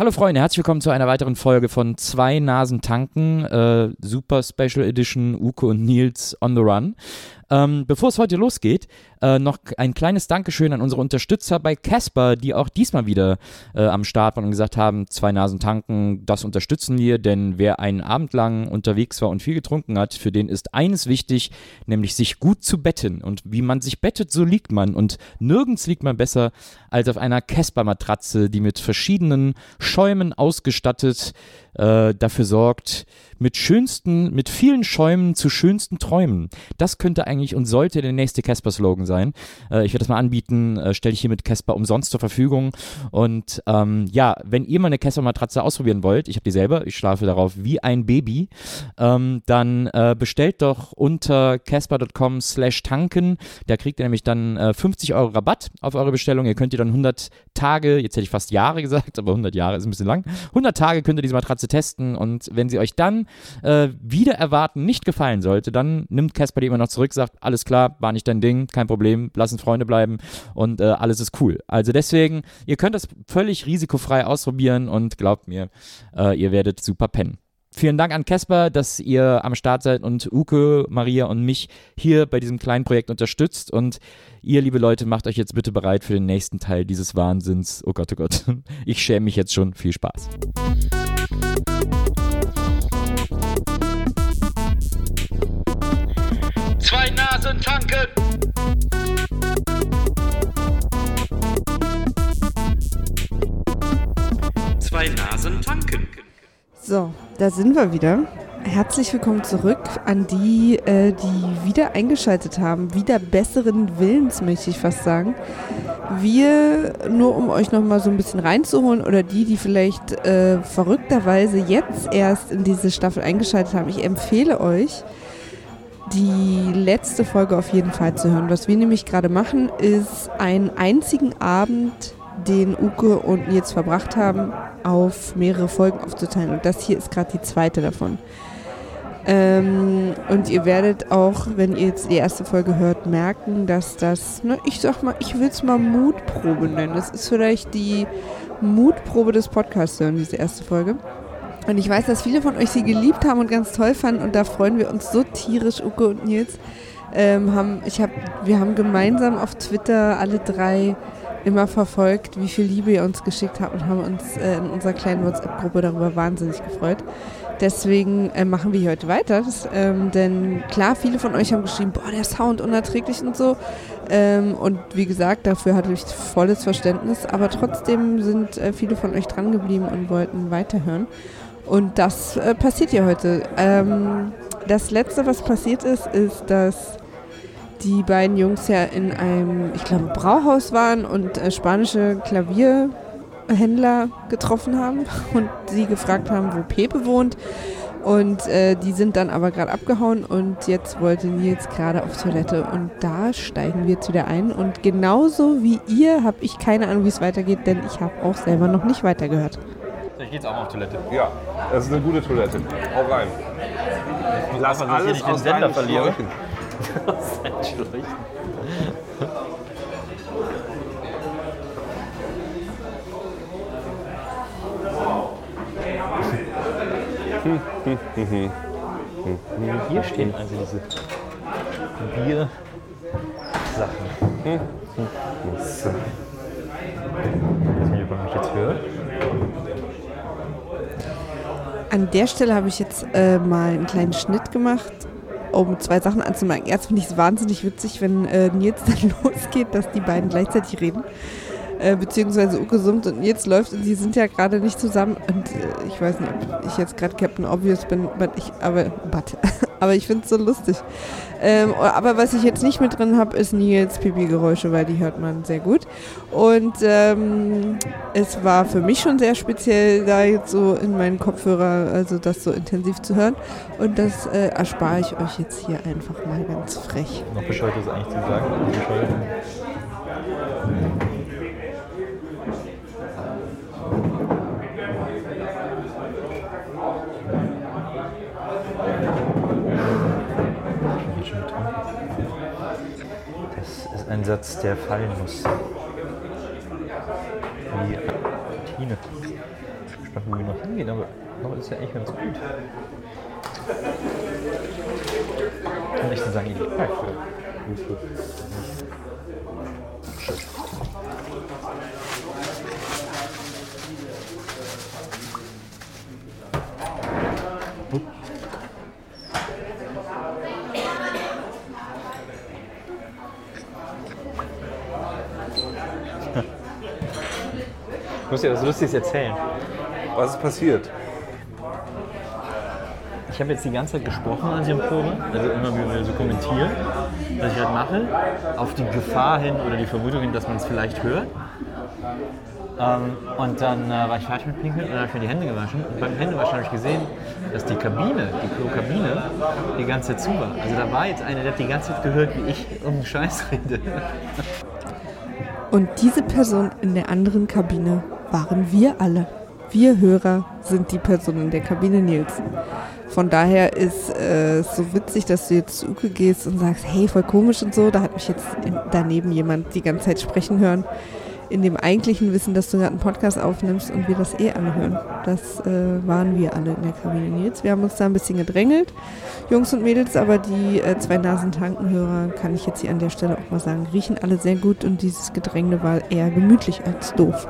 Hallo Freunde, herzlich willkommen zu einer weiteren Folge von Zwei Nasen tanken, äh, Super Special Edition Uke und Nils on the Run. Ähm, bevor es heute losgeht, äh, noch ein kleines Dankeschön an unsere Unterstützer bei Casper, die auch diesmal wieder äh, am Start waren und gesagt haben, zwei Nasen tanken, das unterstützen wir, denn wer einen Abend lang unterwegs war und viel getrunken hat, für den ist eines wichtig, nämlich sich gut zu betten. Und wie man sich bettet, so liegt man. Und nirgends liegt man besser als auf einer Casper-Matratze, die mit verschiedenen Schäumen ausgestattet äh, dafür sorgt, mit schönsten, mit vielen Schäumen zu schönsten Träumen. Das könnte eigentlich und sollte der nächste Casper-Slogan sein. Äh, ich werde das mal anbieten, äh, stelle ich hier mit Casper umsonst zur Verfügung. Und ähm, ja, wenn ihr mal eine Casper-Matratze ausprobieren wollt, ich habe die selber, ich schlafe darauf wie ein Baby, ähm, dann äh, bestellt doch unter casper.com slash tanken. Da kriegt ihr nämlich dann äh, 50 Euro Rabatt auf eure Bestellung. Ihr könnt ihr dann 100 Tage, jetzt hätte ich fast Jahre gesagt, aber 100 Jahre ist ein bisschen lang, 100 Tage könnt ihr diese Matratze testen und wenn sie euch dann äh, wieder erwarten nicht gefallen sollte, dann nimmt Casper die immer noch zurück, sagt, alles klar, war nicht dein Ding, kein Problem, lass uns Freunde bleiben und äh, alles ist cool. Also deswegen, ihr könnt das völlig risikofrei ausprobieren und glaubt mir, äh, ihr werdet super pennen. Vielen Dank an Casper, dass ihr am Start seid und Uke, Maria und mich hier bei diesem kleinen Projekt unterstützt. Und ihr, liebe Leute, macht euch jetzt bitte bereit für den nächsten Teil dieses Wahnsinns. Oh Gott, oh Gott. Ich schäme mich jetzt schon. Viel Spaß. Tanken. Zwei Nasen tanken. So, da sind wir wieder. Herzlich willkommen zurück an die, äh, die wieder eingeschaltet haben. Wieder besseren Willens, möchte ich fast sagen. Wir, nur um euch nochmal so ein bisschen reinzuholen, oder die, die vielleicht äh, verrückterweise jetzt erst in diese Staffel eingeschaltet haben, ich empfehle euch, die letzte Folge auf jeden Fall zu hören. Was wir nämlich gerade machen, ist einen einzigen Abend, den Uke und Nils verbracht haben, auf mehrere Folgen aufzuteilen. Und das hier ist gerade die zweite davon. Ähm, und ihr werdet auch, wenn ihr jetzt die erste Folge hört, merken, dass das, ne, ich sag mal, ich will es mal Mutprobe nennen. Das ist vielleicht die Mutprobe des Podcasts hören, diese erste Folge. Und ich weiß, dass viele von euch sie geliebt haben und ganz toll fanden und da freuen wir uns so tierisch, Uke und Nils. Ähm, haben, ich hab, wir haben gemeinsam auf Twitter alle drei immer verfolgt, wie viel Liebe ihr uns geschickt habt und haben uns äh, in unserer kleinen WhatsApp-Gruppe darüber wahnsinnig gefreut. Deswegen äh, machen wir hier heute weiter, das, ähm, denn klar, viele von euch haben geschrieben, boah, der Sound unerträglich und so. Ähm, und wie gesagt, dafür hatte ich volles Verständnis, aber trotzdem sind äh, viele von euch dran geblieben und wollten weiterhören. Und das äh, passiert hier heute. Ähm, das letzte, was passiert ist, ist, dass die beiden Jungs ja in einem, ich glaube, Brauhaus waren und äh, spanische Klavierhändler getroffen haben und sie gefragt haben, wo Pepe wohnt. Und äh, die sind dann aber gerade abgehauen und jetzt wollte Nils gerade auf Toilette und da steigen wir jetzt wieder ein. Und genauso wie ihr habe ich keine Ahnung, wie es weitergeht, denn ich habe auch selber noch nicht weitergehört. Ich gehe jetzt auch mal auf Toilette. Ja, das ist eine gute Toilette. Hau rein. Lass ich hier alles nicht den aus Sender deinen verliere. Schläuchen. Entschuldigung. Hier stehen also diese Bier-Sachen. So. Weiß nicht, ob man mich jetzt hört. An der Stelle habe ich jetzt äh, mal einen kleinen Schnitt gemacht, um zwei Sachen anzumerken. Erst finde ich es wahnsinnig witzig, wenn äh, Nils dann losgeht, dass die beiden gleichzeitig reden. Äh, beziehungsweise Uke summt und Nils läuft und sie sind ja gerade nicht zusammen. Und äh, ich weiß nicht, ob ich jetzt gerade Captain Obvious bin, but ich, aber, but, aber ich finde es so lustig. Ähm, aber was ich jetzt nicht mit drin habe, ist Nils Pipi-Geräusche, weil die hört man sehr gut. Und ähm, es war für mich schon sehr speziell, da jetzt so in meinen Kopfhörer, also das so intensiv zu hören. Und das äh, erspare ich euch jetzt hier einfach mal ganz frech. Noch bescheuert ist eigentlich zu sagen. Bescheuert. Satz, der fallen muss. Wie Kabine. Ich weiß nicht, wo wir noch hingehen, aber, das ist ja echt ganz gut. Und ich sagen, ich Park Ich muss dir was Lustiges erzählen. Was ist passiert? Ich habe jetzt die ganze Zeit gesprochen an diesem Probe, also immer wieder so kommentieren, was ich halt mache, auf die Gefahr hin oder die Vermutung hin, dass man es vielleicht hört. Ähm, und dann äh, war ich fertig mit Pinkeln und dann habe ich mir die Hände gewaschen. Und beim Händewaschen habe ich gesehen, dass die Kabine, die Klokabine, die ganze Zeit zu war. Also da war jetzt einer, der hat die ganze Zeit gehört, wie ich um den Scheiß rede. Und diese Person in der anderen Kabine waren wir alle. Wir Hörer sind die Person in der Kabine Nils. Von daher ist es äh, so witzig, dass du jetzt zu Uke gehst und sagst, hey, voll komisch und so. Da hat mich jetzt daneben jemand die ganze Zeit sprechen hören. In dem eigentlichen Wissen, dass du gerade einen Podcast aufnimmst und wir das eh anhören. Das äh, waren wir alle in der Kabine Nils. Wir haben uns da ein bisschen gedrängelt, Jungs und Mädels, aber die äh, zwei Nasentankenhörer, kann ich jetzt hier an der Stelle auch mal sagen, riechen alle sehr gut und dieses Gedränge war eher gemütlich als doof.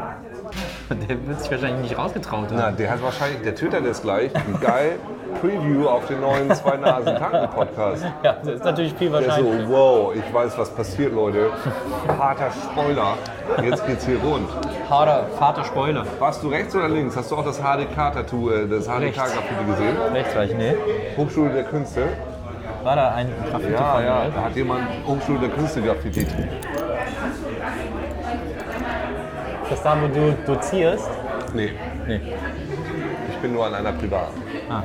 Der wird sich wahrscheinlich nicht rausgetraut haben. Na, der hat wahrscheinlich, der twittert jetzt gleich, geil, Preview auf den neuen Zwei Nasen Tanken Podcast. Ja, das ist natürlich viel Der so, wow, ich weiß, was passiert, Leute. Harter Spoiler. Jetzt geht's hier rund. Harder, Vater Spoiler. Warst du rechts oder links? Hast du auch das HDK-Tattoo, äh, das HDK-Graffiti gesehen? Rechts war ich, nee. Hochschule der Künste? War da ein Graffiti Ja, von ja, da hat jemand Hochschule der Künste graffitiert. Das da, wo du dozierst? Nee, Nee. ich bin nur an einer Privat. Ah,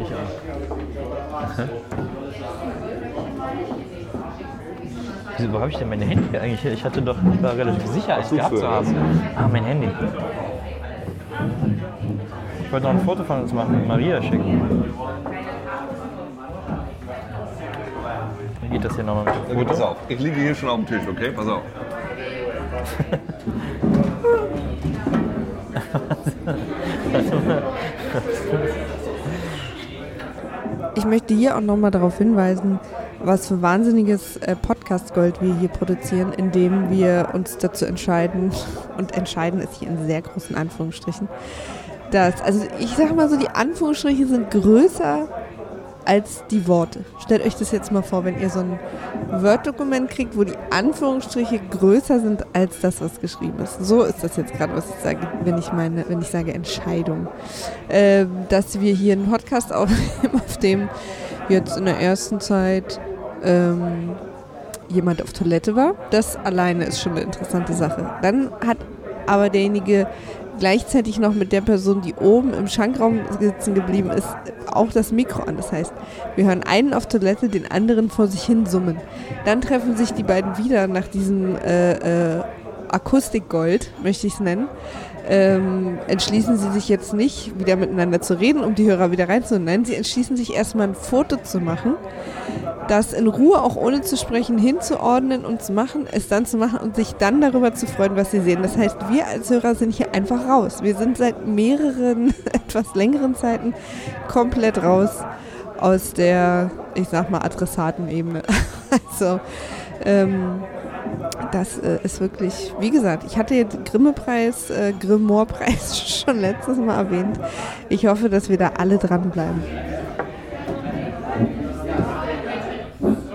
ich auch. Wieso, wo habe ich denn meine Handy eigentlich? Ich hatte doch, ich war relativ sicher, es gehabt zu haben. Ah, mein Handy. Ich wollte noch ein Foto von uns machen und Maria schicken. Wie geht das hier nochmal mit dem Foto? pass auf, ich liege hier schon auf dem Tisch, okay? Pass auf. Ich möchte hier auch nochmal darauf hinweisen, was für wahnsinniges äh, Podcast-Gold wir hier produzieren, indem wir uns dazu entscheiden, und entscheiden ist hier in sehr großen Anführungsstrichen, dass, also ich sage mal so, die Anführungsstriche sind größer als die Worte. Stellt euch das jetzt mal vor, wenn ihr so ein Word-Dokument kriegt, wo die Anführungsstriche größer sind als das, was geschrieben ist. So ist das jetzt gerade, was ich sage, wenn ich meine, wenn ich sage Entscheidung. Ähm, dass wir hier einen Podcast aufnehmen, auf dem jetzt in der ersten Zeit ähm, jemand auf Toilette war. Das alleine ist schon eine interessante Sache. Dann hat aber derjenige gleichzeitig noch mit der Person, die oben im Schankraum sitzen geblieben ist, auch das Mikro an. Das heißt, wir hören einen auf Toilette, den anderen vor sich hin summen. Dann treffen sich die beiden wieder nach diesem äh, äh, Akustikgold, möchte ich es nennen. Ähm, entschließen sie sich jetzt nicht, wieder miteinander zu reden, um die Hörer wieder reinzuholen. Nein, sie entschließen sich erstmal ein Foto zu machen, das in Ruhe, auch ohne zu sprechen, hinzuordnen und zu machen, es dann zu machen und sich dann darüber zu freuen, was sie sehen. Das heißt, wir als Hörer sind hier einfach raus. Wir sind seit mehreren, etwas längeren Zeiten komplett raus aus der, ich sag mal, Adressatenebene. Also, ähm, das äh, ist wirklich, wie gesagt, ich hatte den Grimme-Preis, äh, Grimoire-Preis schon letztes Mal erwähnt. Ich hoffe, dass wir da alle dranbleiben.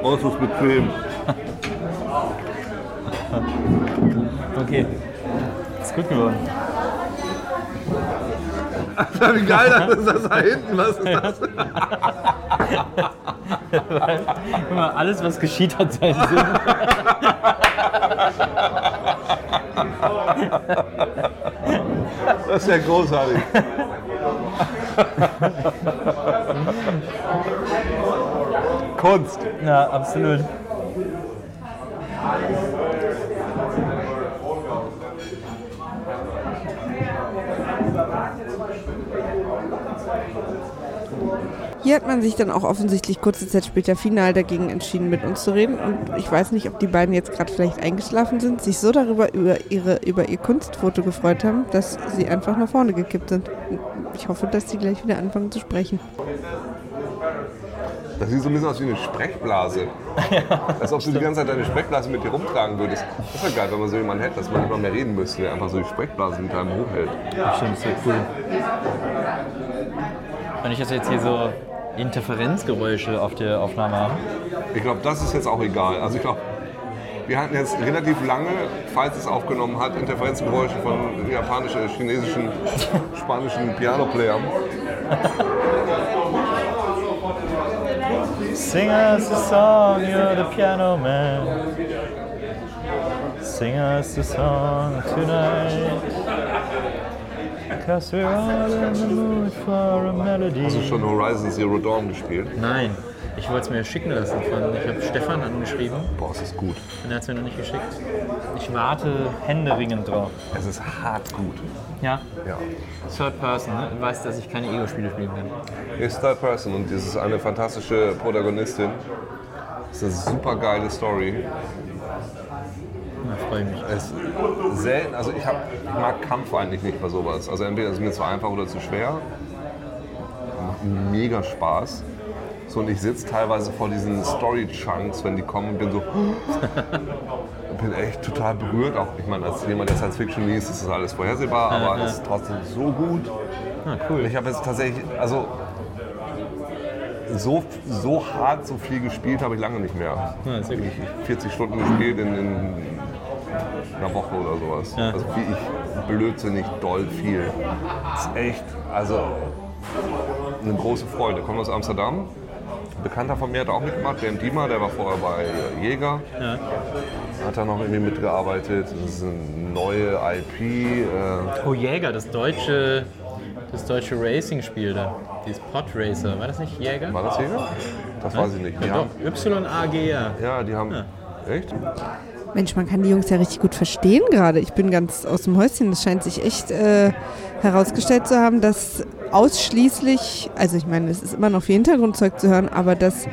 Oh, es ist bequem. Okay. Ist gut geworden. Wie geil das ist das da hinten. Was ist das? Guck mal, alles, was geschieht, hat seinen Sinn. Das ist ja großartig. Kunst. Ja, absolut. Hier hat man sich dann auch offensichtlich kurze Zeit später final dagegen entschieden, mit uns zu reden. Und ich weiß nicht, ob die beiden jetzt gerade vielleicht eingeschlafen sind, sich so darüber über, ihre, über ihr Kunstfoto gefreut haben, dass sie einfach nach vorne gekippt sind. Ich hoffe, dass sie gleich wieder anfangen zu sprechen. Das sieht so ein bisschen aus wie eine Sprechblase. Als ob du die ganze Zeit deine Sprechblase mit dir rumtragen würdest. Das wäre geil, wenn man so jemanden hätte, dass man nicht mal mehr reden müsste, der einfach so die Sprechblase mit einem hochhält. Stimmt, das wäre cool. Wenn ich jetzt hier so Interferenzgeräusche auf der Aufnahme habe. Ich glaube, das ist jetzt auch egal. Also ich glaube, wir hatten jetzt relativ lange, falls es aufgenommen hat, Interferenzgeräusche von japanischen, chinesischen, spanischen Piano-Playern. Sing us a song, you're the piano man. Sing us a song tonight. Cause we're all in the mood for a melody. Hast du schon Horizon Zero Dawn gespielt? Nein, ich wollte es mir schicken lassen. Von, ich habe Stefan angeschrieben Boah, es ist gut. und er hat es mir noch nicht geschickt. Ich warte händeringend drauf. Es ist hart gut. Ja, Ja. Third Person. Ne? Du weißt, dass ich keine Ego-Spiele spielen kann. Ist Third Person und das ist eine fantastische Protagonistin. Es ist eine super geile Story. Da freue ich mich. Es selten, also ich, hab, ich mag Kampf eigentlich nicht bei sowas. Also entweder ist es mir zu einfach oder zu schwer. Macht mega Spaß. So, und ich sitze teilweise vor diesen Story-Chunks, wenn die kommen und bin so. bin echt total berührt. Auch, ich meine, als jemand, der Science Fiction liest, ist das alles vorhersehbar, aber es ist trotzdem so gut. Ah, cool. Ich habe jetzt tatsächlich, also so, so hart, so viel gespielt habe ich lange nicht mehr. Ja, gut. Ich 40 Stunden gespielt in, in einer Woche oder sowas. Ja. Also wie ich blödsinnig doll viel. Das ist echt, also eine große Freude. Kommt aus Amsterdam. Ein Bekannter von mir hat auch mitgemacht, der Diemer, der war vorher bei Jäger. Ja. Hat da noch irgendwie mitgearbeitet. Das ist eine neue IP. Äh, Oh Jäger, das deutsche, das deutsche Racing-Spiel da. Dieses Pod Racer, war das nicht Jäger? war das Jäger? Das weiß ich nicht. Ja, doch. Y-A-G-A. ja, die haben. Echt? Mensch, man kann die Jungs ja richtig gut verstehen gerade. Ich bin ganz aus dem Häuschen. Es scheint sich echt äh, herausgestellt zu haben, dass ausschließlich, also ich meine, es ist immer noch viel Hintergrundzeug zu hören, aber dass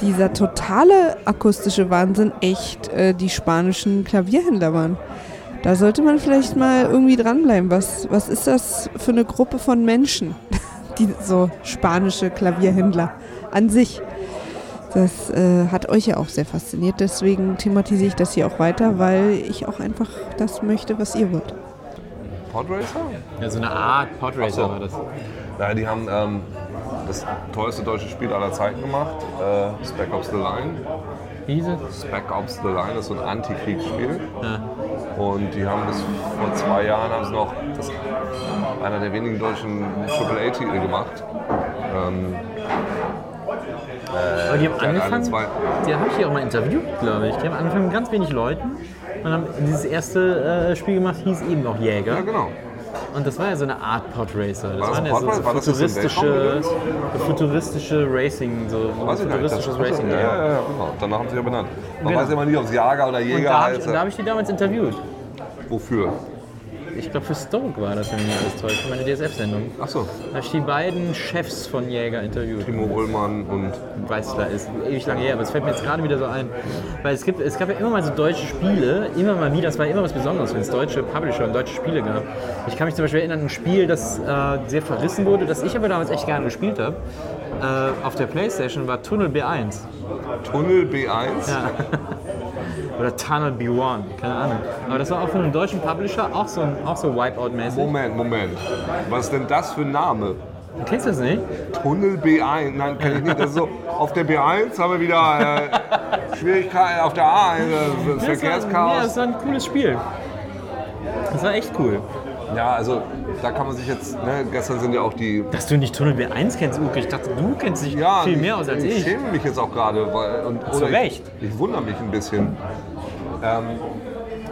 dieser totale akustische Wahnsinn echt äh, die spanischen Klavierhändler waren. Da sollte man vielleicht mal irgendwie dranbleiben. Was, was ist das für eine Gruppe von Menschen? Die so spanische Klavierhändler an sich. Das äh, hat euch ja auch sehr fasziniert, deswegen thematisiere ich das hier auch weiter, weil ich auch einfach das möchte, was ihr wollt. Podracer? Ja, so eine Art Pod Racer Ach so. war das. Naja, die haben ähm, das teuerste deutsche Spiel aller Zeiten gemacht, äh, Spec Ops The Line. Hieß es? Spec Ops The Line ist so ein Antikriegsspiel. Ja. Und die haben bis vor zwei Jahren haben sie noch das, einer der wenigen deutschen AAA-Titel gemacht. Ähm, Aber die haben angefangen, 2. die habe ich hier auch mal interviewt, glaube ich. Die haben angefangen mit ganz wenig Leuten und haben dieses erste äh, Spiel gemacht, hieß eben noch Jäger. Ja, genau. Und das war ja so eine Art Pod Racer. Das War waren ja so, so? War nicht futuristische, so futuristische Racing, so Weiß nicht. Futuristisches ja, Racing. ja, ja, ja, genau. Danach haben sie ja benannt. Man Genau. weiß immer nie, ob es Jager oder Und Jäger da habe heißt. ich, da hab ich die damals interviewt. Wofür? Ich glaube für Stoke war das, wenn mich alles täuscht, für meine DSF-Sendung. Achso, Da habe ich die beiden Chefs von Jäger interviewt. Timo Ullmann und Weißler ist ewig lange her, aber es fällt mir jetzt gerade wieder so ein. Weil es, gibt, es gab ja immer mal so deutsche Spiele, immer mal wieder, das war immer was Besonderes, wenn es deutsche Publisher und deutsche Spiele gab. Ich kann mich zum Beispiel erinnern an ein Spiel, das äh, sehr verrissen wurde, das ich aber damals echt gerne gespielt habe. Äh, auf der Playstation war Tunnel B1. Tunnel B1. Ja. Oder Tunnel B1, keine Ahnung. Aber das war auch von einem deutschen Publisher, auch so, auch so Wipeout-mäßig. Moment, Moment. Was ist denn das für ein Name? Kennst du das nicht? Tunnel B1? Nein, kenne ich nicht. Das ist so, auf der B1 haben wir wieder äh, Schwierigkeiten, auf der A1 äh, war, ja, Verkehrschaos. das war ein cooles Spiel. Das war echt cool. Ja, also da kann man sich jetzt, ne, gestern sind ja auch die Dass du nicht Tunnel B1 kennst, Uke. Ich dachte, du kennst dich Ja, viel mehr aus als ich ich. schäme mich jetzt auch gerade. weil- und- Zu oder ich- Recht. Ich, wundere mich ein bisschen. Ähm,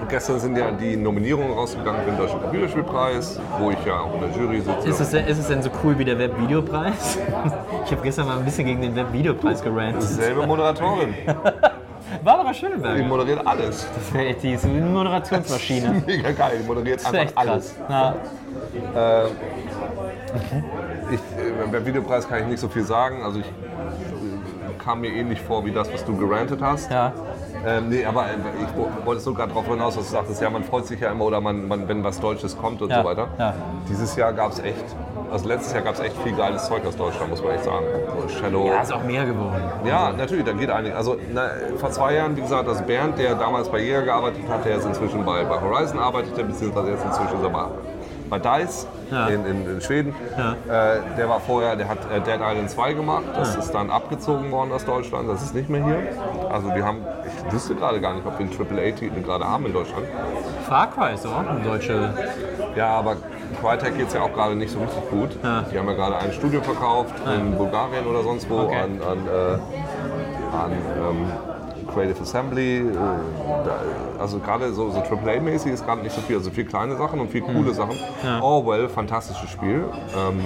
gestern sind ja die Nominierungen rausgegangen für den Deutschen Computerspielpreis, wo ich ja auch in der Jury sitze. Ist es, denn, ist es denn so cool wie der Webvideopreis? Ich habe gestern mal ein bisschen gegen den Webvideopreis gerannt. Selbe Moderatorin. Barbara Die Schöneberger. moderiert alles. Das wäre echt die ist eine Moderationsmaschine. Mega geil. Die moderiert einfach echt alles. krass. Ja. Ich, äh, beim Videopreis kann ich nicht so viel sagen. Also ich äh, kam mir ähnlich vor wie das, was du gerantet hast. Ja. Ähm, nee, aber äh, ich wo- wollte sogar darauf hinaus, dass du sagtest, ja, man freut sich ja immer oder man, man, wenn was Deutsches kommt und Ja, so weiter. ja. Dieses Jahr gab es echt, also letztes Jahr gab es echt viel geiles Zeug aus Deutschland, muss man echt sagen. So Shadow. Ja, ist auch mehr geworden. Ja, natürlich, da geht einiges. Also na, vor zwei Jahren, wie gesagt, das Bernd, der damals bei Jäger gearbeitet hat, der jetzt inzwischen bei, bei Horizon arbeitet, beziehungsweise jetzt inzwischen ist er bei, bei DICE Ja. in, in, in Schweden. Äh, der war vorher, der hat äh, Dead Island 2 gemacht. Das ist dann abgezogen worden aus Deutschland. Das ist nicht mehr hier. Also wir haben, ich wüsste gerade gar nicht, ob wir einen AAA-Titel gerade haben in Deutschland. Far Cry ist auch eine deutsche. Ja, aber Crytek geht es ja auch gerade nicht so richtig gut. Ja. Die haben ja gerade ein Studio verkauft in Bulgarien oder sonst wo Okay. an, an, äh, an ähm, Creative Assembly. Äh, da, also gerade so, so AAA-mäßig ist gerade nicht so viel. Also viel kleine Sachen und viel coole Sachen. Orwell, fantastisches Spiel, ähm,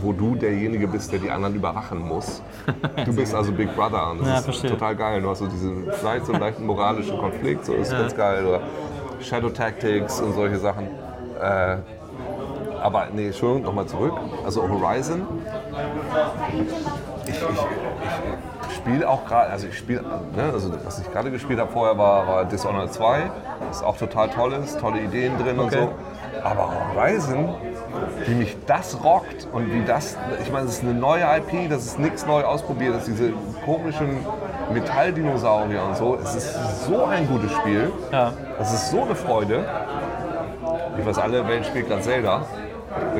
wo du derjenige bist, der die anderen überwachen muss. Du bist also Big Brother und das Ja, ist verstehe. total geil. Du hast so diesen, vielleicht so einen leichten moralischen Konflikt, so ist ganz geil. Oder Shadow Tactics und solche Sachen. Äh, aber nee, Entschuldigung, nochmal zurück. Also Horizon. Ich, ich, ich spiele auch gerade, also ich spiele, ne, also was ich gerade gespielt habe vorher war, war Dishonored 2. Das auch total toll ist, tolle Ideen drin und Okay. so. Aber Horizon, wie mich das rockt und wie das, ich meine, es ist eine neue IP, das ist nichts neu ausprobiert, das ist diese komischen Metalldinosaurier und so. Es ist so ein gutes Spiel. Ja. Das ist so eine Freude. Ich weiß, alle Welt spielt gerade Zelda.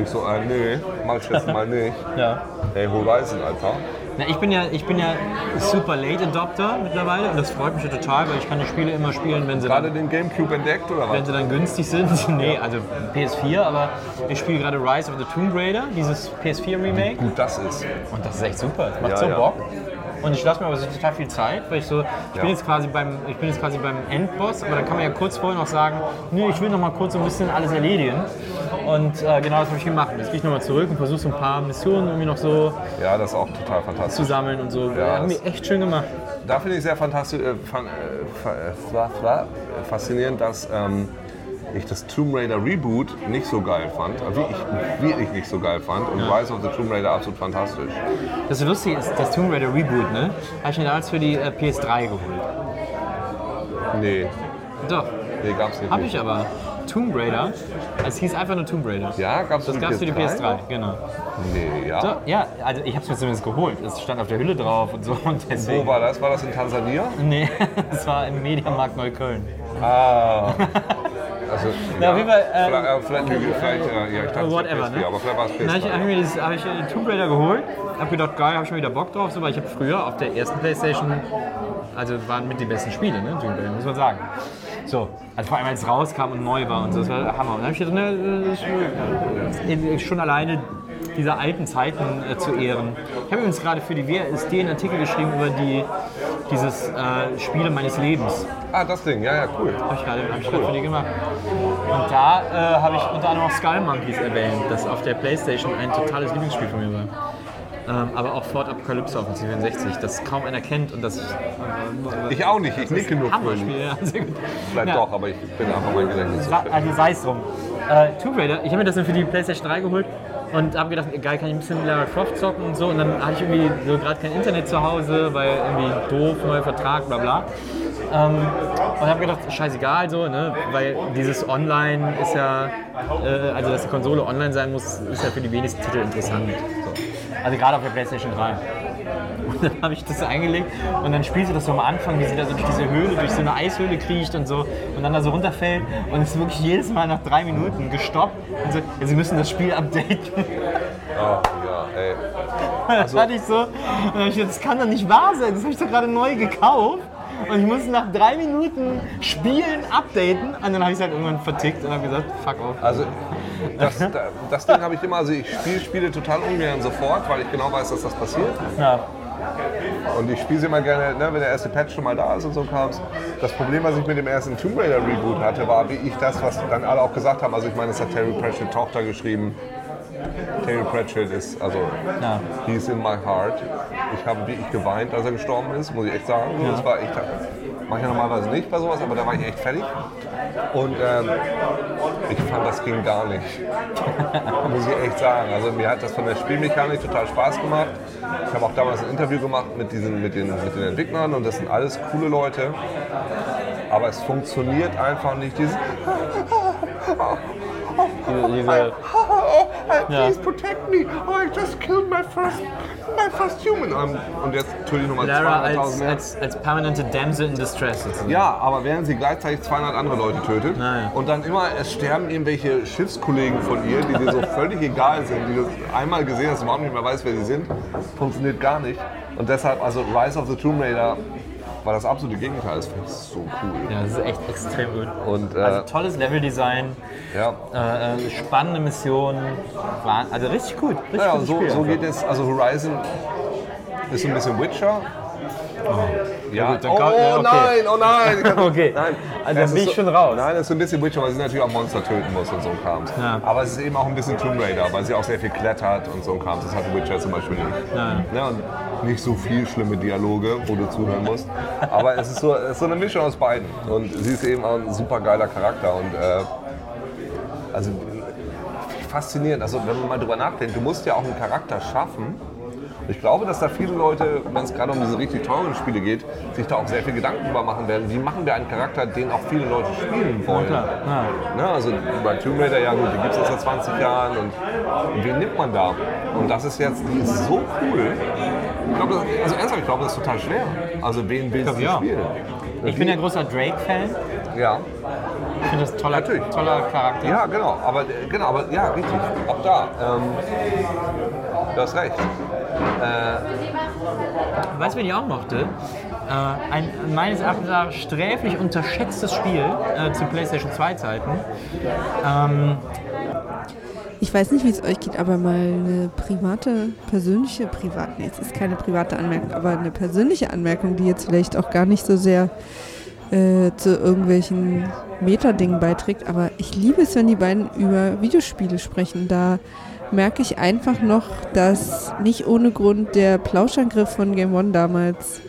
Ich so, äh, nee, mach ich jetzt mal nicht. Ja. Ey, Horizon einfach. Na, ich bin ja, ich bin ja super Late Adopter mittlerweile und das freut mich ja total, weil ich kann die Spiele immer spielen, wenn sie Gerade dann, den Gamecube entdeckt oder wenn was? sie dann günstig sind. nee, also PS4, aber ich spiele gerade Rise of the Tomb Raider, dieses PS4 Remake. Gut, das ist. Und das ist echt super. Das macht Ja, so ja. Bock. Und ich lasse mir aber so total viel Zeit, weil ich so, ich bin Ja. jetzt quasi beim, ich bin jetzt quasi beim Endboss, aber dann kann man ja kurz vorher noch sagen, nee, ich will noch mal kurz so ein bisschen alles erledigen. Und äh, genau das habe ich gemacht. Jetzt gehe ich noch mal zurück und versuche so ein paar Missionen irgendwie noch so Ja, das ist auch total fantastisch. zu sammeln und so. Ja, haben wir echt schön gemacht. Da finde ich sehr fantastisch, äh, fan, äh, äh, äh, faszinierend, dass ähm, ich das Tomb Raider Reboot nicht so geil fand. Also wirklich, wirklich nicht so geil fand. Und Rise of the Tomb Raider absolut fantastisch. Das Lustige ist, das Tomb Raider Reboot, ne? Habe ich mir damals für die äh, PS3 geholt. Nee, Doch, nee, gab's nicht. habe ich aber. Tomb Raider, es hieß einfach nur Tomb Raider. Ja, gab's Das für gab es für die PS3, genau. Nee, ja. So, ja, also ich habe es mir zumindest geholt. Es stand auf der Hülle drauf und so. Und deswegen. Wo war das? War das in Tansania? Nee, es war im Mediamarkt Neukölln. Ah. Also, Na, auf jeden Fall, ähm, vielleicht, äh, vielleicht, äh, ja, ich dachte, Whatever, PSP, ne? aber vielleicht war es Dann habe ich, hab ich PS3. mir dieses, hab ich äh, Tomb Raider geholt, habe gedacht, geil, habe ich schon wieder Bock drauf, so, weil ich habe früher auf der ersten Playstation, also waren mit die besten Spiele, ne, Tomb Raider, muss man sagen. So, also vor allem als es rauskam und neu war und so, das war Hammer. Und dann habe ich gedacht, ne, äh, schon alleine diese alten Zeiten äh, zu ehren. Ich habe übrigens gerade für die WSD einen Artikel geschrieben über die, dieses äh, Spiele meines Lebens. Ah, das Ding, ja, ja, cool. Habe ich gerade hab ich gerade für die gemacht. Und da äh, habe ich unter anderem auch Skull Monkeys erwähnt, das auf der Playstation ein totales Lieblingsspiel von mir war. Ähm, aber auch Ford Apocalypse auf dem C64, das kaum einer kennt und das Ich auch nicht, ich nicke nur. Hammerspiel, ja. Vielleicht Ja. doch, aber ich bin einfach mein Gedächtnis. Also sei es drum. Äh, Tomb Raider, ich habe mir das dann für die Playstation 3 geholt und habe gedacht, geil, kann ich ein bisschen Lara Croft zocken und so. Und dann hatte ich irgendwie so gerade kein Internet zu Hause, weil irgendwie doof, neuer Vertrag, bla bla. Ähm, und habe gedacht, scheißegal so, ne? weil dieses Online ist ja, äh, also dass die Konsole online sein muss, ist ja für die wenigsten Titel interessant. So. Also gerade auf der Playstation 3. Und dann habe ich das eingelegt und dann spielt sie das so am Anfang, wie sie da so durch diese Höhle, durch so eine Eishöhle kriecht und so und dann da so runterfällt und es ist wirklich jedes Mal nach drei Minuten gestoppt und so, ja, sie müssen das Spiel updaten. Oh, ja, ey. Das hatte ich so, und dann hab ich gedacht, das kann doch nicht wahr sein, das habe ich doch gerade neu gekauft. Und ich musste nach drei Minuten Spielen updaten und dann habe ich es halt irgendwann vertickt und habe gesagt, fuck off. Also, das, da- das Ding habe ich immer, also ich spiele Spiele total ungern sofort, weil ich genau weiß, dass das passiert. Ja. Und ich spiele sie immer gerne, ne, wenn der erste Patch schon mal da ist und so kam Das Problem, was ich mit dem ersten Tomb Raider Reboot hatte, war, wie ich das, was dann alle auch gesagt haben. Also ich meine, das hat Terry Pratchett Tochter geschrieben. Terry Pratchett ist, also, Ja. he's in my heart. Ich habe wirklich geweint, als er gestorben ist, muss ich echt sagen. So, Das war echt, mache ich ja normalerweise nicht bei sowas, aber da war ich echt fertig. Und ähm, ich fand, das ging gar nicht. Muss ich echt sagen. Also mir hat das von der Spielmechanik total Spaß gemacht. Ich habe auch damals ein Interview gemacht mit, diesen, mit, den, mit den Entwicklern und das sind alles coole Leute. Aber es funktioniert einfach nicht. Dieses Diese, diese, Ja. Please protect me. Oh, I just killed my first, my first human. Und jetzt töte ich nochmal Lara 200.000 als, mehr. als, als permanente Damsel in Distress sozusagen. Ja, aber während sie gleichzeitig 200 andere Leute tötet Naja. und dann immer, es sterben irgendwelche Schiffskollegen von ihr, die dir so völlig egal sind, die du einmal gesehen hast, überhaupt nicht mehr weißt, wer sie sind, funktioniert gar nicht. Und deshalb, also Rise of the Tomb Raider war das absolute Gegenteil. Das finde ich so cool. Ja, das ist echt extrem gut. Und äh, Also tolles Leveldesign, ja, äh, äh, spannende Missionen, also richtig gut. Richtig ja so, so geht es. Also Horizon ist so ein bisschen Witcher. Ja, oh, ja, nein, oh nein. Ich kann- Okay. Nein. Also dann bin ich schon raus. Nein, es ist so ein bisschen Witcher, weil sie natürlich auch Monster töten muss und so ein Kram. Ja. Aber es ist eben auch ein bisschen Tomb Raider, weil sie auch sehr viel klettert und so ein Kram. Das hat Witcher zum Beispiel nicht. Ja. Ja, und nicht so viel schlimme Dialoge, wo du zuhören musst. Aber es ist so, es ist so eine Mischung aus beiden. Und sie ist eben auch ein super geiler Charakter. Und äh, also faszinierend. Also wenn man mal drüber nachdenkt, du musst ja auch einen Charakter schaffen. Ich glaube, dass da viele Leute, wenn es gerade um diese richtig teuren Spiele geht, sich da auch sehr viel Gedanken drüber machen werden. Wie machen wir einen Charakter, den auch viele Leute spielen wollen? klar, ja. Ne, also bei Tomb Raider, ja gut, die gibt es jetzt seit 20 Jahren. Und, wen nimmt man da? Und das ist jetzt, die ist so cool. Ich glaube, das, also ernsthaft, ich glaube, das ist total schwer. Also wen willst du ja. spielen? Ich bin ja großer Drake-Fan. Ja, Ich finde das toller, Natürlich. toller Charakter. ja, genau. Aber, genau, aber ja, richtig. Auch da. Ähm, du hast recht. Weißt du, wen ich auch mochte? Äh, ein meines Erachtens nach sträflich unterschätztes Spiel äh, zu PlayStation 2 Zeiten. Ähm, Ich weiß nicht, wie es euch geht, aber mal eine private, persönliche, privat, nee, es ist keine private Anmerkung, aber eine persönliche Anmerkung, die jetzt vielleicht auch gar nicht so sehr äh, zu irgendwelchen Metadingen beiträgt, aber ich liebe es, wenn die beiden über Videospiele sprechen. Da merke ich einfach noch, dass nicht ohne Grund der Plauschangriff von Game One damals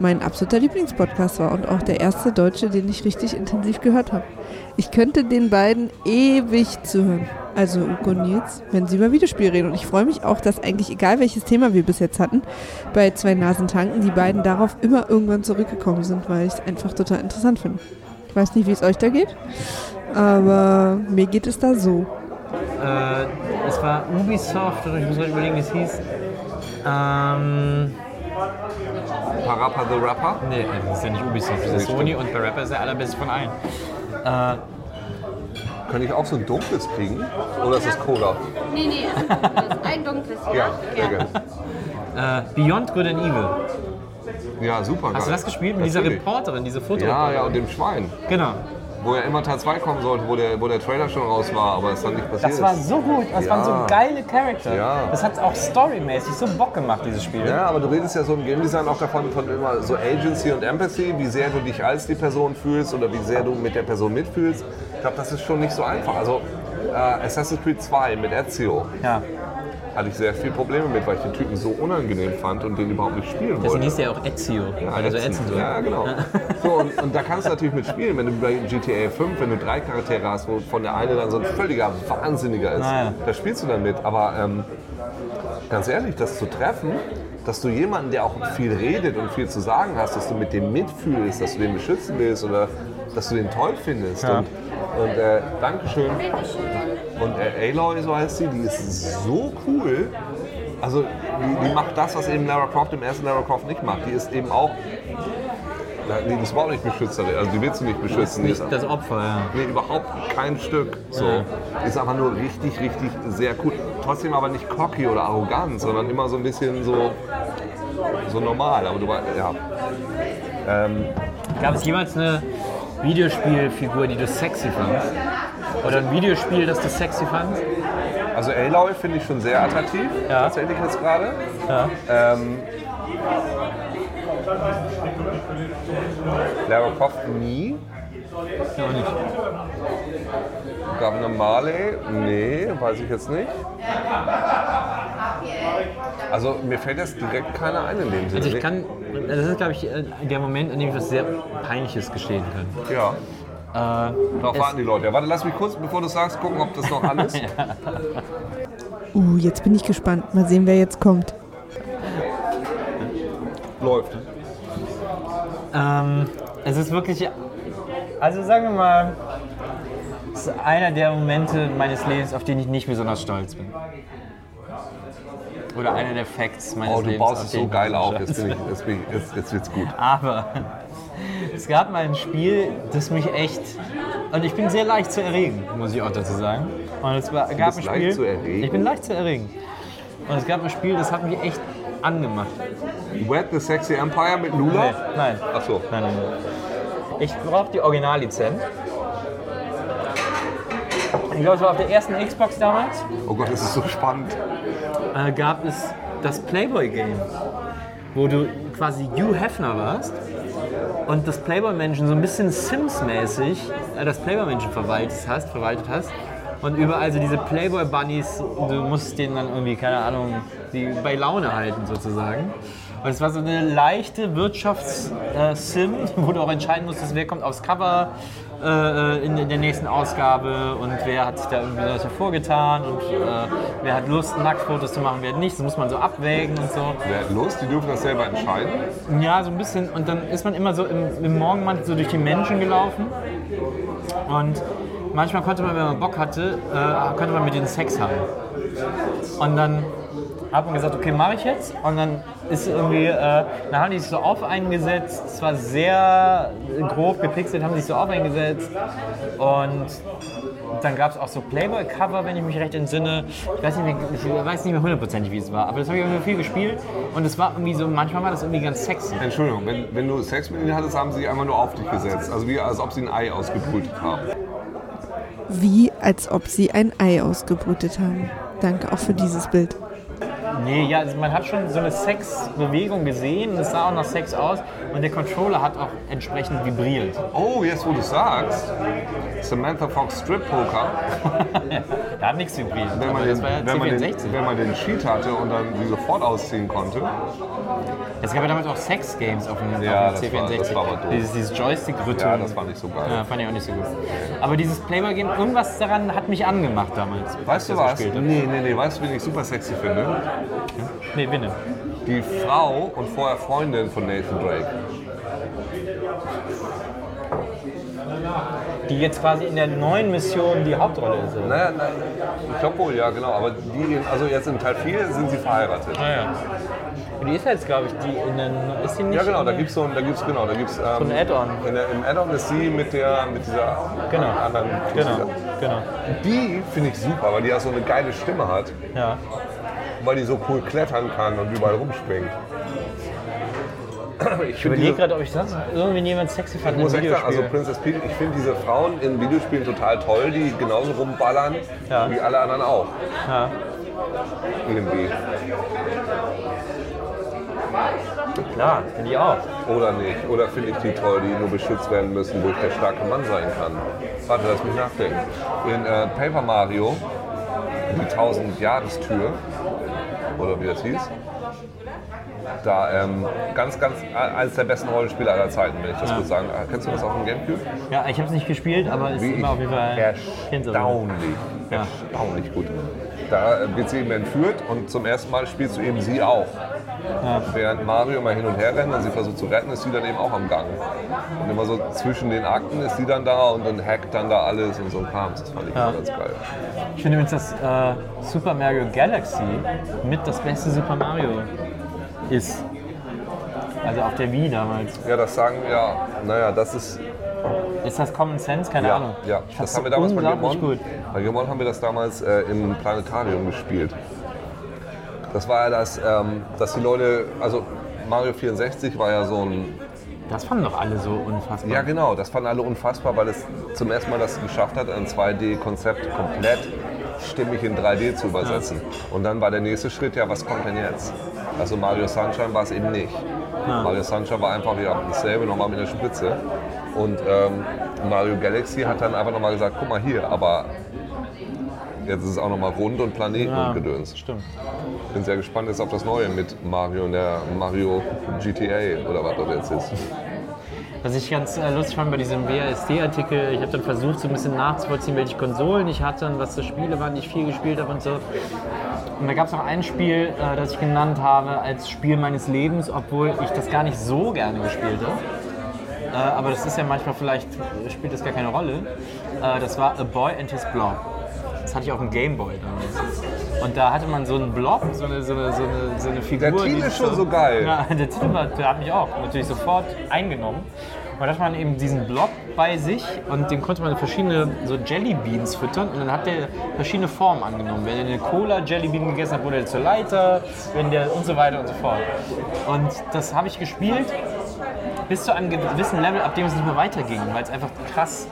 mein absoluter Lieblingspodcast war und auch der erste deutsche, den ich richtig intensiv gehört habe. Ich könnte den beiden ewig zuhören. Also Uko und Nils, wenn sie über Videospiele reden. Und ich freue mich auch, dass eigentlich, egal welches Thema wir bis jetzt hatten, bei zwei Nasen tanken, die beiden darauf immer irgendwann zurückgekommen sind, weil ich es einfach total interessant finde. Ich weiß nicht, wie es euch da geht, aber mir geht es da so. Äh, es war Ubisoft, oder ich muss gerade überlegen, wie es hieß. Ähm, Parappa the Rapper. nee, das ist ja nicht Ubisoft, das ist Nee, Sony stimmt. und Rapper ist der allerbeste von allen. Äh, Könnte ich auch so ein dunkles kriegen? Oder ist das Cola? Nee, nee, es ist ein dunkles. Ein dunkles, ja? Ja, sehr gerne. äh, Beyond Good and Evil. Ja, super geil. Hast du das gespielt mit dieser Natürlich. Reporterin, diese Ja, Fotoreporterin? ja, und dem Schwein. Genau. Wo ja immer Teil 2 kommen sollte, wo der, wo der Trailer schon raus war, aber es dann nicht passiert Das war so gut, das waren so Ja. geile Charakter. Ja. Das hat auch storymäßig so Bock gemacht, dieses Spiel. Ja, aber du redest ja so im Game Design auch davon, von immer so Agency und Empathy, wie sehr du dich als die Person fühlst oder wie sehr du mit der Person mitfühlst. Ich glaube, das ist schon nicht so einfach. Also äh, Assassin's Creed 2 mit Ezio Ja. Hatte ich sehr viele Probleme mit, weil ich den Typen so unangenehm fand und den überhaupt nicht spielen Deswegen wollte. hieß der auch Ezio, weil er so ätzend. ätzend so. Ja, genau. So, und, und da kannst du natürlich mitspielen, wenn du bei GTA 5, wenn du drei Charaktere hast, wo von der eine dann so ein völliger Wahnsinniger ist, Naja. da spielst du dann mit. Aber ähm, ganz ehrlich, das zu treffen, dass du jemanden, der auch viel redet und viel zu sagen hast, dass du mit dem mitfühlst, dass du den beschützen willst oder dass du den toll findest. Ja. Und, und äh, Dankeschön. Und äh, Aloy, so heißt sie, die ist so cool. Also die, die macht das, was eben Lara Croft im ersten Lara Croft nicht macht. Die ist eben auch. Nee, die ist überhaupt nicht Beschützerin. Also die willst du nicht beschützen. Die ist, Das Opfer, ja. nee, überhaupt kein Stück. So. Ja. Ist einfach nur richtig, richtig sehr cool. Trotzdem aber nicht cocky oder arrogant, sondern immer so ein bisschen so, so normal. Aber du weißt, ja. Ähm, Gab es jemals eine Videospielfigur, die du sexy fandst? Oder ein Videospiel, das du sexy fandst? also Aloy finde ich schon sehr attraktiv, Ja. tatsächlich jetzt gerade. Ja. Ähm, Lara Croft nie. Ja, auch nicht. Governor Marley? Nee, weiß ich jetzt nicht. Also mir fällt jetzt direkt keiner ein in dem Sinne. Also ich kann, das ist glaube ich äh, der Moment, in dem ich was sehr Peinliches gestehen kann. Ja. Darauf warten die Leute. Ja, warte, lass mich kurz, bevor du sagst, gucken, ob das noch an ist. Uh, jetzt bin ich gespannt. Mal sehen, wer jetzt kommt. Läuft. Ähm, es ist wirklich, also sagen wir mal, ist einer der Momente meines Lebens, auf den ich nicht besonders stolz bin. Oder einer der Facts meines Oh, du Lebens. baust es so geil auf. Jetzt, bin ich, jetzt, bin ich, jetzt, jetzt wird's gut. Aber es gab mal ein Spiel, das mich echt. Und ich bin sehr leicht zu erregen, muss ich auch dazu sagen. Und es war, gab ein leicht Spiel. zu erregen? Ich bin leicht zu erregen. Und es gab ein Spiel, das hat mich echt angemacht. Wet the Sexy Empire mit Lula? Nee, nein. Ach so. Nein, nein, nein. Ich brauche die Originallizenz. Ich glaube, es war auf der ersten Xbox damals. Oh Gott, das ist so spannend. äh, gab es das Playboy-Game, wo du quasi Hugh Hefner warst und das Playboy-Menschen so ein bisschen Sims-mäßig äh, das Playboy-Menschen verwaltet hast, verwaltet hast. Und überall so diese Playboy-Bunnies, du musst denen dann irgendwie, keine Ahnung, die bei Laune halten sozusagen. Und es war so eine leichte Wirtschafts-Sim, wo du auch entscheiden musstest, wer kommt aufs Cover äh, in der nächsten Ausgabe und wer hat sich da irgendwie besonders hervorgetan und äh, wer hat Lust, Nacktfotos zu machen, wer hat nicht. Das muss man so abwägen und so. Wer hat Lust? Die dürfen das selber entscheiden. Ja, so ein bisschen. Und dann ist man immer so im, im Morgenmantel so durch die Menschen gelaufen. Und manchmal konnte man, wenn man Bock hatte, äh, konnte man mit denen Sex haben. Und dann hat man gesagt, okay, mache ich jetzt. Und dann ist irgendwie, äh, dann haben die sich so auf eingesetzt. Es war sehr grob gepixelt, haben sich so auf eingesetzt. Und dann gab es auch so Playboy-Cover, wenn ich mich recht entsinne. Ich weiß nicht mehr, ich weiß nicht mehr hundertprozentig, wie es war. Aber das habe ich irgendwie viel gespielt. Und es war irgendwie so, manchmal war das irgendwie ganz sexy. Entschuldigung, wenn, wenn du Sex mit ihnen hattest, haben sie einfach nur auf dich gesetzt. Also wie als ob sie ein Ei ausgebrütet haben. Wie als ob sie ein Ei ausgebrütet haben. Danke auch für dieses Bild. Nee, ja, also man hat schon so eine Sexbewegung gesehen, es sah auch nach Sex aus und der Controller hat auch entsprechend vibriert. Oh, jetzt wo du sagst, Samantha Fox Strip Poker, Da hat nichts vibriert. wenn man, das den, war ja wenn, man den, C64. wenn man den Cheat hatte und dann sie sofort ausziehen konnte, Es gab ja damals auch Sex-Games auf dem, Ja, auf dem das war- C64. das war aber doof. dieses, dieses Joystick-Rhythm. ja, das war nicht so geil. Ja, fand ich auch nicht so gut. Aber dieses Playboy-Game, irgendwas daran hat mich angemacht damals. als Weißt du was? Nee, nee, nee, weißt du, wen ich super sexy finde? Nee, bitte. Die Frau und vorher Freundin von Nathan Drake. Die jetzt quasi in der neuen Mission die Hauptrolle ist. oder? Naja, na, ich glaube wohl, ja, genau. Aber die, also jetzt in Teil 4 sind sie verheiratet. Ah, ja. Und die ist jetzt, glaube ich, die in den. Ist die nicht Ja, genau, da der- gibt's so ein, da gibt's, genau, da gibt's, ähm, So ein Add-on. in der- Im Add-on ist sie mit der, mit dieser Genau. anderen. Genau, genau. Die finde ich super, weil die ja so eine geile Stimme hat, Ja. Weil die so cool klettern kann und überall rumspringt. Ich überlege gerade, ob ich sonst irgendjemand sexy fand ich muss echt sagen, also Princess Peach, ich finde diese Frauen in Videospielen total toll, die genauso rumballern Ja. wie alle anderen auch. ja. Irgendwie. Klar, finde ich auch. Oder nicht. Oder finde ich die toll, die nur beschützt werden müssen, wo ich der starke Mann sein kann. Warte, lass mich nachdenken. In äh, Paper Mario, die 1000 Jahrestür, oder wie das hieß, da ähm, ganz, ganz, äh, eines der besten Rollenspiele aller Zeiten, wenn ich das Ja. kurz sagen äh, Kennst du das auf dem Gamecube? Ja, ich habe es nicht gespielt, aber es ist immer auf jeden Fall erstaunlich, Ja. erstaunlich gut. Da äh, wird sie eben entführt und zum ersten Mal spielst du eben sie auch. Während Mario immer hin und her rennt und sie versucht zu retten, ist sie dann eben auch am Gang. Und immer so zwischen den Akten ist sie dann da und dann hackt dann da alles und so ein Kram. Das fand ich Ja. immer ganz geil. Ich finde übrigens, dass äh, Super Mario Galaxy mit das beste Super Mario ist. Also auf der Wii damals. Ja, das sagen, ja, naja, das ist, Ist das Common Sense? Keine ja, Ahnung. ja. Das haben wir damals bei Gemon. Bei Gemon haben wir das damals äh, im Planetarium gespielt. Das war ja das, ähm, dass die Leute, also Mario 64 war ja so ein Das fanden doch alle so unfassbar. Ja, genau. Das fanden alle unfassbar, weil es zum ersten Mal das geschafft hat, ein 2D-Konzept komplett stimmig in 3D zu übersetzen. Und dann war der nächste Schritt, ja, was kommt denn jetzt? Also Mario Sunshine war es eben nicht. Mario Sunshine war einfach ja, dasselbe, nochmal mit der Spitze. Und ähm, Mario Galaxy hat dann einfach nochmal gesagt, guck mal hier, aber jetzt ist es auch nochmal rund und Planeten Ja, und Gedöns. Stimmt. Bin sehr gespannt jetzt auf das Neue mit Mario und der Mario GTA oder was das jetzt ist. Was ich ganz äh, lustig fand bei diesem WASD-Artikel, ich habe dann versucht, so ein bisschen nachzuvollziehen, welche Konsolen ich hatte und was für Spiele waren, die ich viel gespielt habe und so. Und da gab es noch ein Spiel, äh, das ich genannt habe als Spiel meines Lebens, obwohl ich das gar nicht so gerne gespielt habe. Äh, aber das ist ja manchmal vielleicht, spielt das gar keine Rolle. Äh, das war A Boy and His Blob. Das hatte ich auf dem Gameboy damals. Und da hatte man so einen Blob, so eine, so eine, so eine, so eine Figur. Der Titel ist schon so geil. Ja, der Titel war, der hat mich auch natürlich sofort eingenommen. Und da hat man eben diesen Blob bei sich und dem konnte man verschiedene so Jellybeans füttern und dann hat der verschiedene Formen angenommen. Wenn er eine Cola Jellybean gegessen hat, wurde er zur Leiter, wenn der und so weiter und so fort. Und das habe ich gespielt bis zu einem gewissen Level, ab dem es nicht mehr weiterging, weil es einfach krass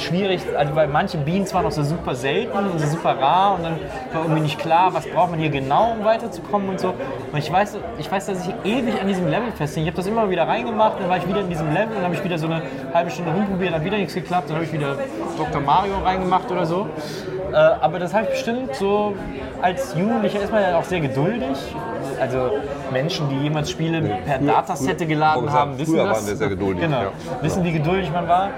schwierig, also weil manche Beans waren auch so super selten und so super rar und dann war irgendwie nicht klar, was braucht man hier genau, um weiterzukommen und so. Und ich weiß, ich weiß, dass ich ewig an diesem Level festhing. Ich habe das immer wieder reingemacht, dann war ich wieder in diesem Level, dann habe ich wieder so eine halbe Stunde rumprobiert, dann hat wieder nichts geklappt, dann habe ich wieder Dr. Mario reingemacht oder so. Äh, aber das habe ich bestimmt so als Jugendlicher ist man ja auch sehr geduldig. Also Menschen, die jemals Spiele per früher- Datasette früher- geladen früher haben, wissen waren das. wir sehr geduldig, Genau. ja. Wissen, wie geduldig man war.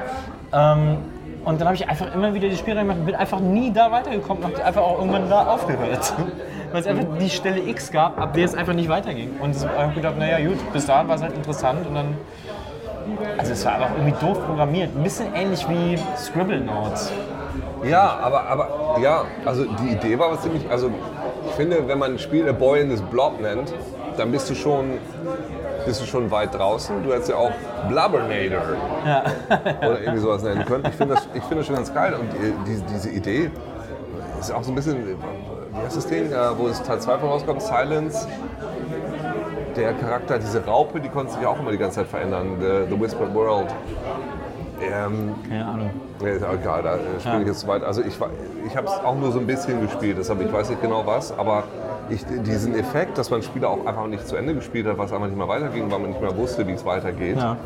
Ähm, und dann habe ich einfach immer wieder die Spiele gemacht und bin einfach nie da weitergekommen und habe einfach auch irgendwann da aufgehört. Weil es einfach die Stelle X gab, ab der es einfach nicht weiterging. Und ich habe gedacht, naja gut, bis dahin war es halt interessant und dann. Also es war einfach irgendwie doof programmiert. Ein bisschen ähnlich wie Scribble Notes. Ja, aber, aber ja, also die Idee war was ziemlich. Also ich finde, wenn man ein Spiel A Boy in this Blob nennt, dann bist du schon, bist du schon weit draußen. Du hättest ja auch Blubbernator oder irgendwie sowas nennen können. Ich finde das, ich finde das schon ganz geil. Und die, die, diese Idee ist auch so ein bisschen, wie heißt das Ding, äh, wo es Teil 2 von rauskommt, Silence. Der Charakter, diese Raupe, die konnte sich auch immer die ganze Zeit verändern. The, the Whispered World. Ähm, Keine Ahnung. Nee, ist auch egal, da äh, spiele ich jetzt zu weit. Also ich, ich habe es auch nur so ein bisschen gespielt, deshalb ich weiß nicht genau was, aber ich, diesen Effekt, dass man Spiele auch einfach nicht zu Ende gespielt hat, was einfach nicht mehr weiterging, weil man nicht mehr wusste, wie es weitergeht, Ja.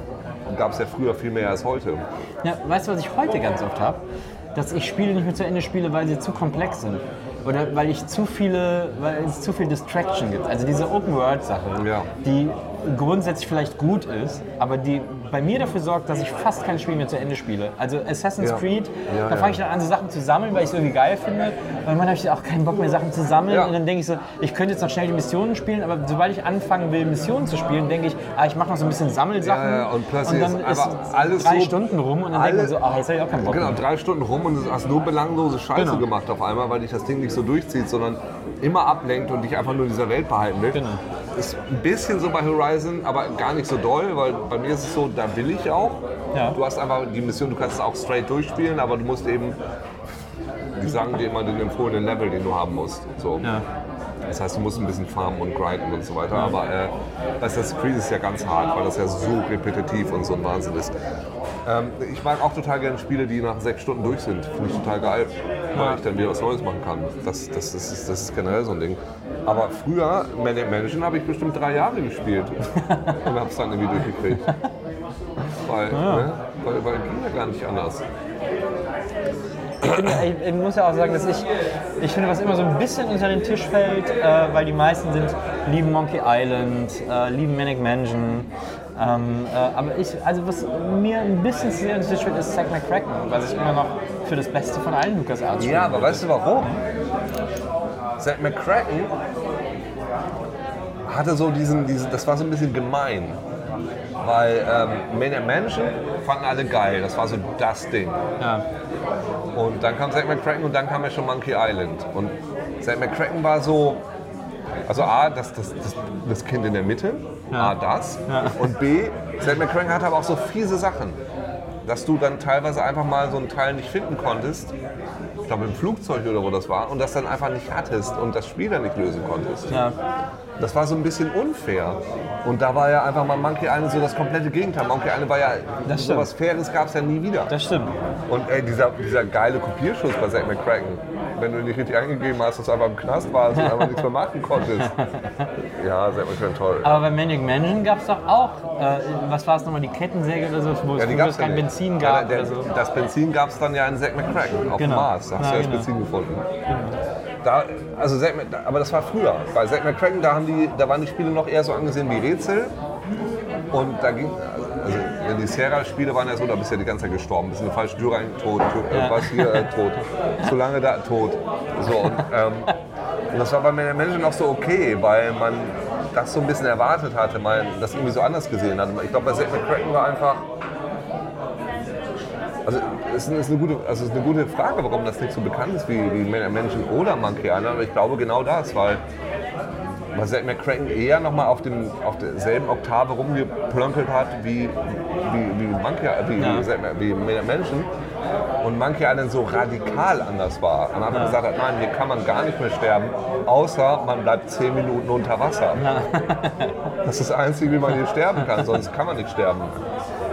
gab es ja früher viel mehr als heute. Ja, weißt du, was ich heute ganz oft habe? Dass ich Spiele nicht mehr zu Ende spiele, weil sie zu komplex sind. Oder weil ich zu viele, weil es zu viel Distraction gibt. Also diese Open-World-Sache, Ja. die grundsätzlich vielleicht gut ist, aber die bei mir dafür sorgt, dass ich fast kein Spiel mehr zu Ende spiele. Also Assassin's Ja. Creed, Ja, da fange ich dann an, so Sachen zu sammeln, weil ich es irgendwie geil finde. Und irgendwann habe ich auch keinen Bock mehr, Sachen zu sammeln. Und dann denke ich so, ich könnte jetzt noch schnell die Missionen spielen, aber sobald ich anfangen will, Missionen zu spielen, denke ich, ah, ich mache noch so ein bisschen Sammelsachen. Ja, und plötzlich dann ist alles drei so- Stunden rum und dann denkt man so, ah, jetzt habe ich auch keinen Bock Genau, mehr. drei Stunden rum und du hast nur belanglose Scheiße Genau. gemacht auf einmal, weil dich das Ding nicht so durchzieht, sondern immer ablenkt und dich einfach nur in dieser Welt behalten will. Genau. Ist ein bisschen so bei Horizon, aber gar nicht so doll, weil bei mir ist es so, da will ich auch. Ja. Du hast einfach die Mission, du kannst es auch straight durchspielen, aber du musst eben, die sagen dir immer den empfohlenen Level, den du haben musst. So. Ja. Das heißt, du musst ein bisschen farmen und grinden und so weiter. Aber äh, Assassin's Creed ist ja ganz hart, weil das ja so repetitiv und so ein Wahnsinn ist. Ähm, ich mag auch total gerne Spiele, die nach sechs Stunden durch sind. Finde ich total geil, weil ich dann wieder was Neues machen kann. Das, das, das, ist, das ist generell so ein Ding. Aber früher, Manic Mansion, habe ich bestimmt drei Jahre gespielt und habe es dann irgendwie durchgekriegt. Weil, ne? weil, weil ging ja gar nicht anders. Ich, finde, ich muss ja auch sagen, dass ich, ich finde, was immer so ein bisschen unter den Tisch fällt, äh, weil die meisten sind, lieben Monkey Island, äh, lieben Manic Mansion. Ähm, äh, aber ich, also was mir ein bisschen sehr unter den Tisch ist Zack McCracken, was ich immer noch für das Beste von allen LucasArts Ja, aber weißt du warum? Zack McCracken hatte so diesen, diesen, das war so ein bisschen gemein. Weil ähm, Maniac Mansion fanden alle geil, das war so das Ding. Ja. Und dann kam Zack McCracken und dann kam ja schon Monkey Island. Und Zack McCracken war so, also A, das, das, das, das Kind in der Mitte, A, das. Und B, Zack McCracken hatte aber auch so fiese Sachen. Dass du dann teilweise einfach mal so einen Teil nicht finden konntest, ich glaube im Flugzeug oder wo das war, und das dann einfach nicht hattest und das Spiel dann nicht lösen konntest. Ja. Das war so ein bisschen unfair. Und da war ja einfach mal Monkey Island so das komplette Gegenteil. Monkey Island war ja, Das so was Faires gab es ja nie wieder. Das stimmt. Und ey, dieser, dieser geile Kopierschuss bei Zack McCracken, wenn du nicht richtig eingegeben hast, dass du einfach im Knast warst und einfach nichts mehr machen konntest. Ja, Zack McCracken toll. Aber bei Manic Mansion gab es doch auch, äh, was war es nochmal, die Kettensäge oder so, wo es ja, es kein ja nicht. Benzin Ja, gab der, oder so. Das Benzin gab es dann ja in Zack McCracken auf Genau. dem Mars. Da hast Ja, du ja das genau. Benzin gefunden. Da, also Zack, aber das war früher. Bei Zack McCracken, da, haben die, da waren die Spiele noch eher so angesehen wie Rätsel. Und da ging, also wenn die Sierra-Spiele waren ja so, da bist du ja die ganze Zeit gestorben. Bist in eine falsche Tür rein, tot, tot äh, Ja. was hier, äh, tot. Zu lange da, tot. So, und, ähm, und das war bei den Menschen auch so okay, weil man das so ein bisschen erwartet hatte, man das irgendwie so anders gesehen hat. Ich glaube, bei Zack McCracken war einfach. Also es ist, ist eine gute, also es ist eine gute Frage, warum das nicht so bekannt ist wie, wie Menschen oder Monkey Island. Aber ich glaube genau das, weil, weil Zack McCracken eher nochmal auf, dem- auf derselben Oktave rumgeplömpelt hat wie, wie, wie, Monkey, wie, Ja. wie, Menschen. Und Monkey Island so radikal anders war. Und einfach gesagt hat, nein, hier kann man gar nicht mehr sterben, außer man bleibt 10 Minuten unter Wasser. Das ist das Einzige, wie man hier sterben kann, sonst kann man nicht sterben.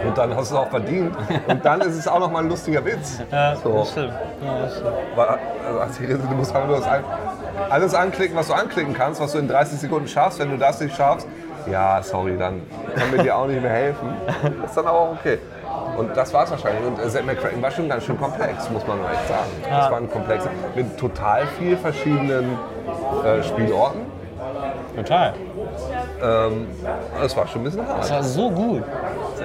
Und dann hast du es auch verdient. Und dann ist es auch noch mal ein lustiger Witz. Ja, So. das stimmt. Ja, das stimmt. Weil, also als du musst einfach nur das ein, alles anklicken, was du anklicken kannst, was du in 30 Sekunden schaffst. Wenn du das nicht schaffst, ja, sorry, dann können wir dir auch nicht mehr helfen. Das ist dann aber auch okay. Und das war es wahrscheinlich. Und äh, Zack McCracken war schon ganz schön komplex, muss man echt sagen. Das war ein komplex mit total viel verschiedenen äh, Spielorten. Total. Ähm, das war schon ein bisschen hart. Das war so gut.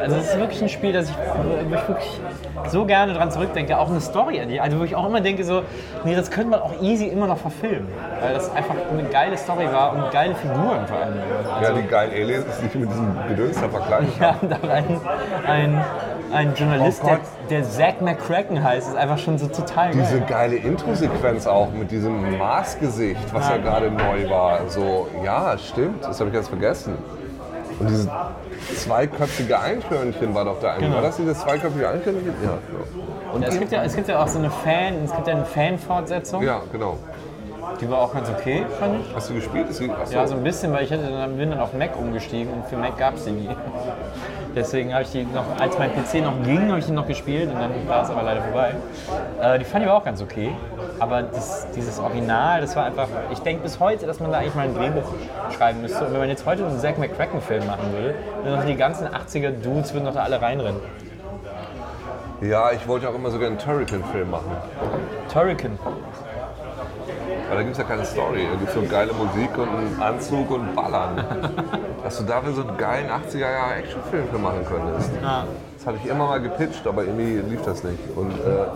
Also das ist wirklich ein Spiel, das ich, ich wirklich so gerne dran zurückdenke. Auch eine Story, die- also wo ich auch immer denke so, nee, das könnte man auch easy immer noch verfilmen. Weil das einfach eine geile Story war und geile Figuren vor allem. Ja, Also, die geilen Aliens ist nicht mit diesem Gedöns da vergleichen. wir haben da ein, ein, ein Journalist, Oh der, der Zack McCracken heißt, ist einfach schon so total geil. Diese geile Intro-Sequenz auch mit diesem Marsgesicht, was ja gerade neu war. So, ja, stimmt, das habe ich jetzt vergessen. Und dieses zweiköpfige Eichhörnchen war doch da eigentlich. Genau. War das dieses zweiköpfige Eichhörnchen? Ja, ja. Und es gibt, ja, es gibt ja auch so eine Fan, es gibt ja eine Fan-Fortsetzung, ja genau. die war auch ganz okay, fand ich. Hast du gespielt? Achso. Ja, so ein bisschen, weil ich hätte dann, bin dann auf Mac umgestiegen und für Mac gab es die nie. Deswegen habe ich die noch, als mein PC noch ging, habe ich die noch gespielt und dann war es aber leider vorbei. Äh, die fand ich aber auch ganz okay. Aber das, dieses Original, das war einfach, ich denke bis heute, dass man da eigentlich mal ein Drehbuch schreiben müsste. Und wenn man jetzt heute einen Zack McCracken-Film machen würde, dann noch die ganzen 80er-Dudes würden noch da alle reinrennen. ja, ich wollte auch immer sogar einen Turrican-Film machen. Turrican. Weil da gibt es ja keine Story. Da gibt es so geile Musik und einen Anzug und Ballern. Dass du dafür so einen geilen 80er-Jahre-Actionfilm für machen könntest. Ja. Das hatte ich immer mal gepitcht, aber irgendwie lief das nicht. Und äh,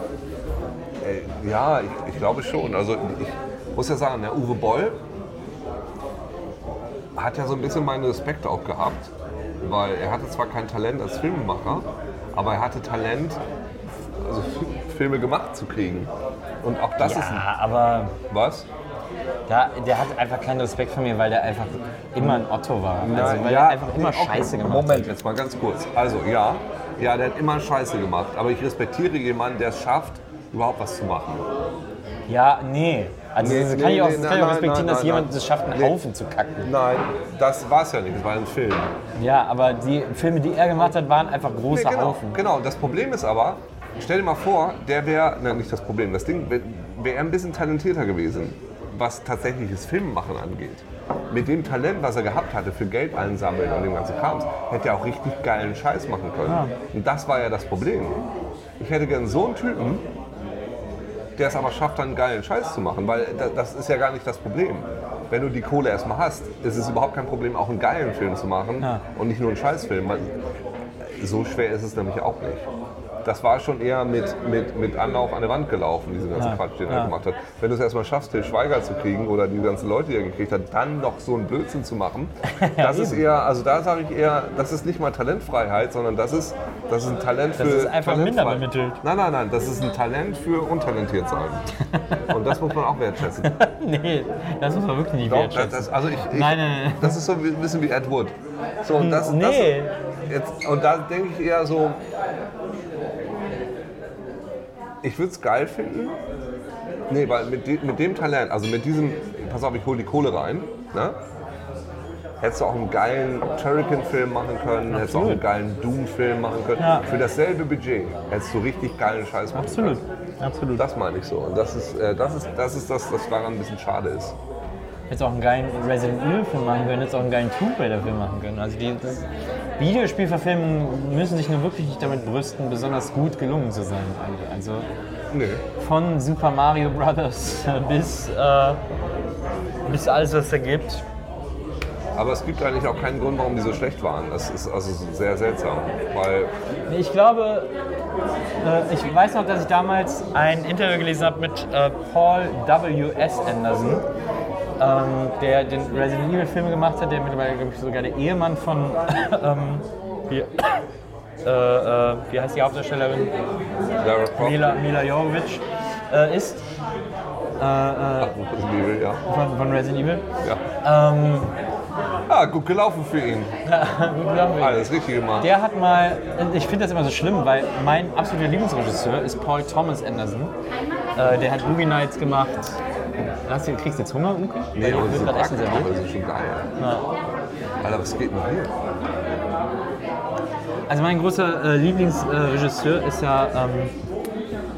ey, ja, ich, ich glaube schon. Also ich muss ja sagen, der Uwe Boll hat ja so ein bisschen meinen Respekt auch gehabt, weil er hatte zwar kein Talent als Filmemacher, aber er hatte Talent, also Filme gemacht zu kriegen. Und auch das ist ein, Ja, aber was? da, der hat einfach keinen Respekt vor mir, weil der einfach immer ein Otto war. Also, weil ja, er einfach immer okay. Scheiße gemacht Moment, hat. jetzt mal ganz kurz. Also ja, ja, der hat immer Scheiße gemacht. Aber ich respektiere jemanden, der es schafft, überhaupt was zu machen. Ja, nee. Also Nee, das nee, kann ich auch, nee, das nein, kann ich auch nein, respektieren, nein, dass nein, jemand nein. es schafft, einen Nee. Haufen zu kacken. Nein, das war es ja nicht. Es war ein Film. Ja, aber die Filme, die er gemacht hat, waren einfach große Nee, genau, Haufen. genau. Das Problem ist aber, stell dir mal vor, der wäre, nein, nicht das Problem, das Ding, wäre wär er ein bisschen talentierter gewesen, was tatsächliches Filmmachen angeht. Mit dem Talent, was er gehabt hatte für Geld einsammeln und dem ganzen Krams, hätte er auch richtig geilen Scheiß machen können. Und das war ja das Problem. Ich hätte gern so einen Typen, der es aber schafft, dann einen geilen Scheiß zu machen, weil da- das ist ja gar nicht das Problem. Wenn du die Kohle erstmal hast, ist es überhaupt kein Problem, auch einen geilen Film zu machen Ja. und nicht nur einen Scheißfilm. weil So schwer ist es nämlich auch nicht. Das war schon eher mit, mit, mit Anlauf an der Wand gelaufen, diese ganze Ja. Quatsch, den Ja. er gemacht hat. Wenn du es erstmal schaffst, Til Schweiger zu kriegen oder die ganzen Leute, die er gekriegt hat, dann noch so einen Blödsinn zu machen, das ist eher, also da sage ich eher, das ist nicht mal Talentfreiheit, sondern das ist, das ist ein Talent für. Das ist einfach Talentfrei- minder bemittelt. Nein, nein, nein, das ist ein Talent für untalentiert sein. Und das muss man auch wertschätzen. Nee, das muss man wirklich nicht Doch, wertschätzen. das, das, also ich, ich, Nein, nein, nein. Das ist so ein bisschen wie Ed Wood. So, und das, Nee. das, jetzt, und da denke ich eher so, ich würde es geil finden. Nee, weil mit, de, mit dem Talent, also mit diesem, pass auf, ich hole die Kohle rein, ne? Hättest du auch einen geilen Turrican-Film machen können, hättest du auch einen geilen Doom-Film machen können. Ja. Für dasselbe Budget hättest du richtig geilen Scheiß machen Absolut, können. absolut. Das meine ich so. Und das ist, äh, das, ist, das, ist das, was daran ein bisschen schade ist. Jetzt auch einen geilen Resident Evil Film machen können, jetzt auch einen geilen Tomb Raider Film machen können. Also die Videospielverfilmungen müssen sich nur wirklich nicht damit brüsten, besonders gut gelungen zu sein. Also Nee. von Super Mario Brothers bis, äh, bis alles, was es da gibt. Aber es gibt eigentlich auch keinen Grund, warum die so schlecht waren. Das ist also sehr seltsam, weil Ich glaube, äh, ich weiß noch, dass ich damals ein Interview gelesen habe mit äh, Paul W.S. Anderson, ähm, der den Resident Evil Film gemacht hat, der mittlerweile, glaube ich, sogar der Ehemann von, ähm, wie, äh, äh, wie heißt die Hauptdarstellerin? Mila, Mila Jovovich äh, ist. Äh, äh, Resident Evil, ja. von, von Resident Evil. ja. Ähm, Ah, gut gelaufen für ihn. gut gelaufen. Alles richtig gemacht. Der hat mal, ich finde das immer so schlimm, weil mein absoluter Lieblingsregisseur ist Paul Thomas Anderson. Äh, der hat Boogie Nights gemacht. Hast du, kriegst du jetzt Hunger, Uke? Nee, aber du das gerade Essen serviert. aber das ist schon geil. Ja. Alter, was geht denn hier? Also mein großer äh, Lieblingsregisseur ist ja ähm,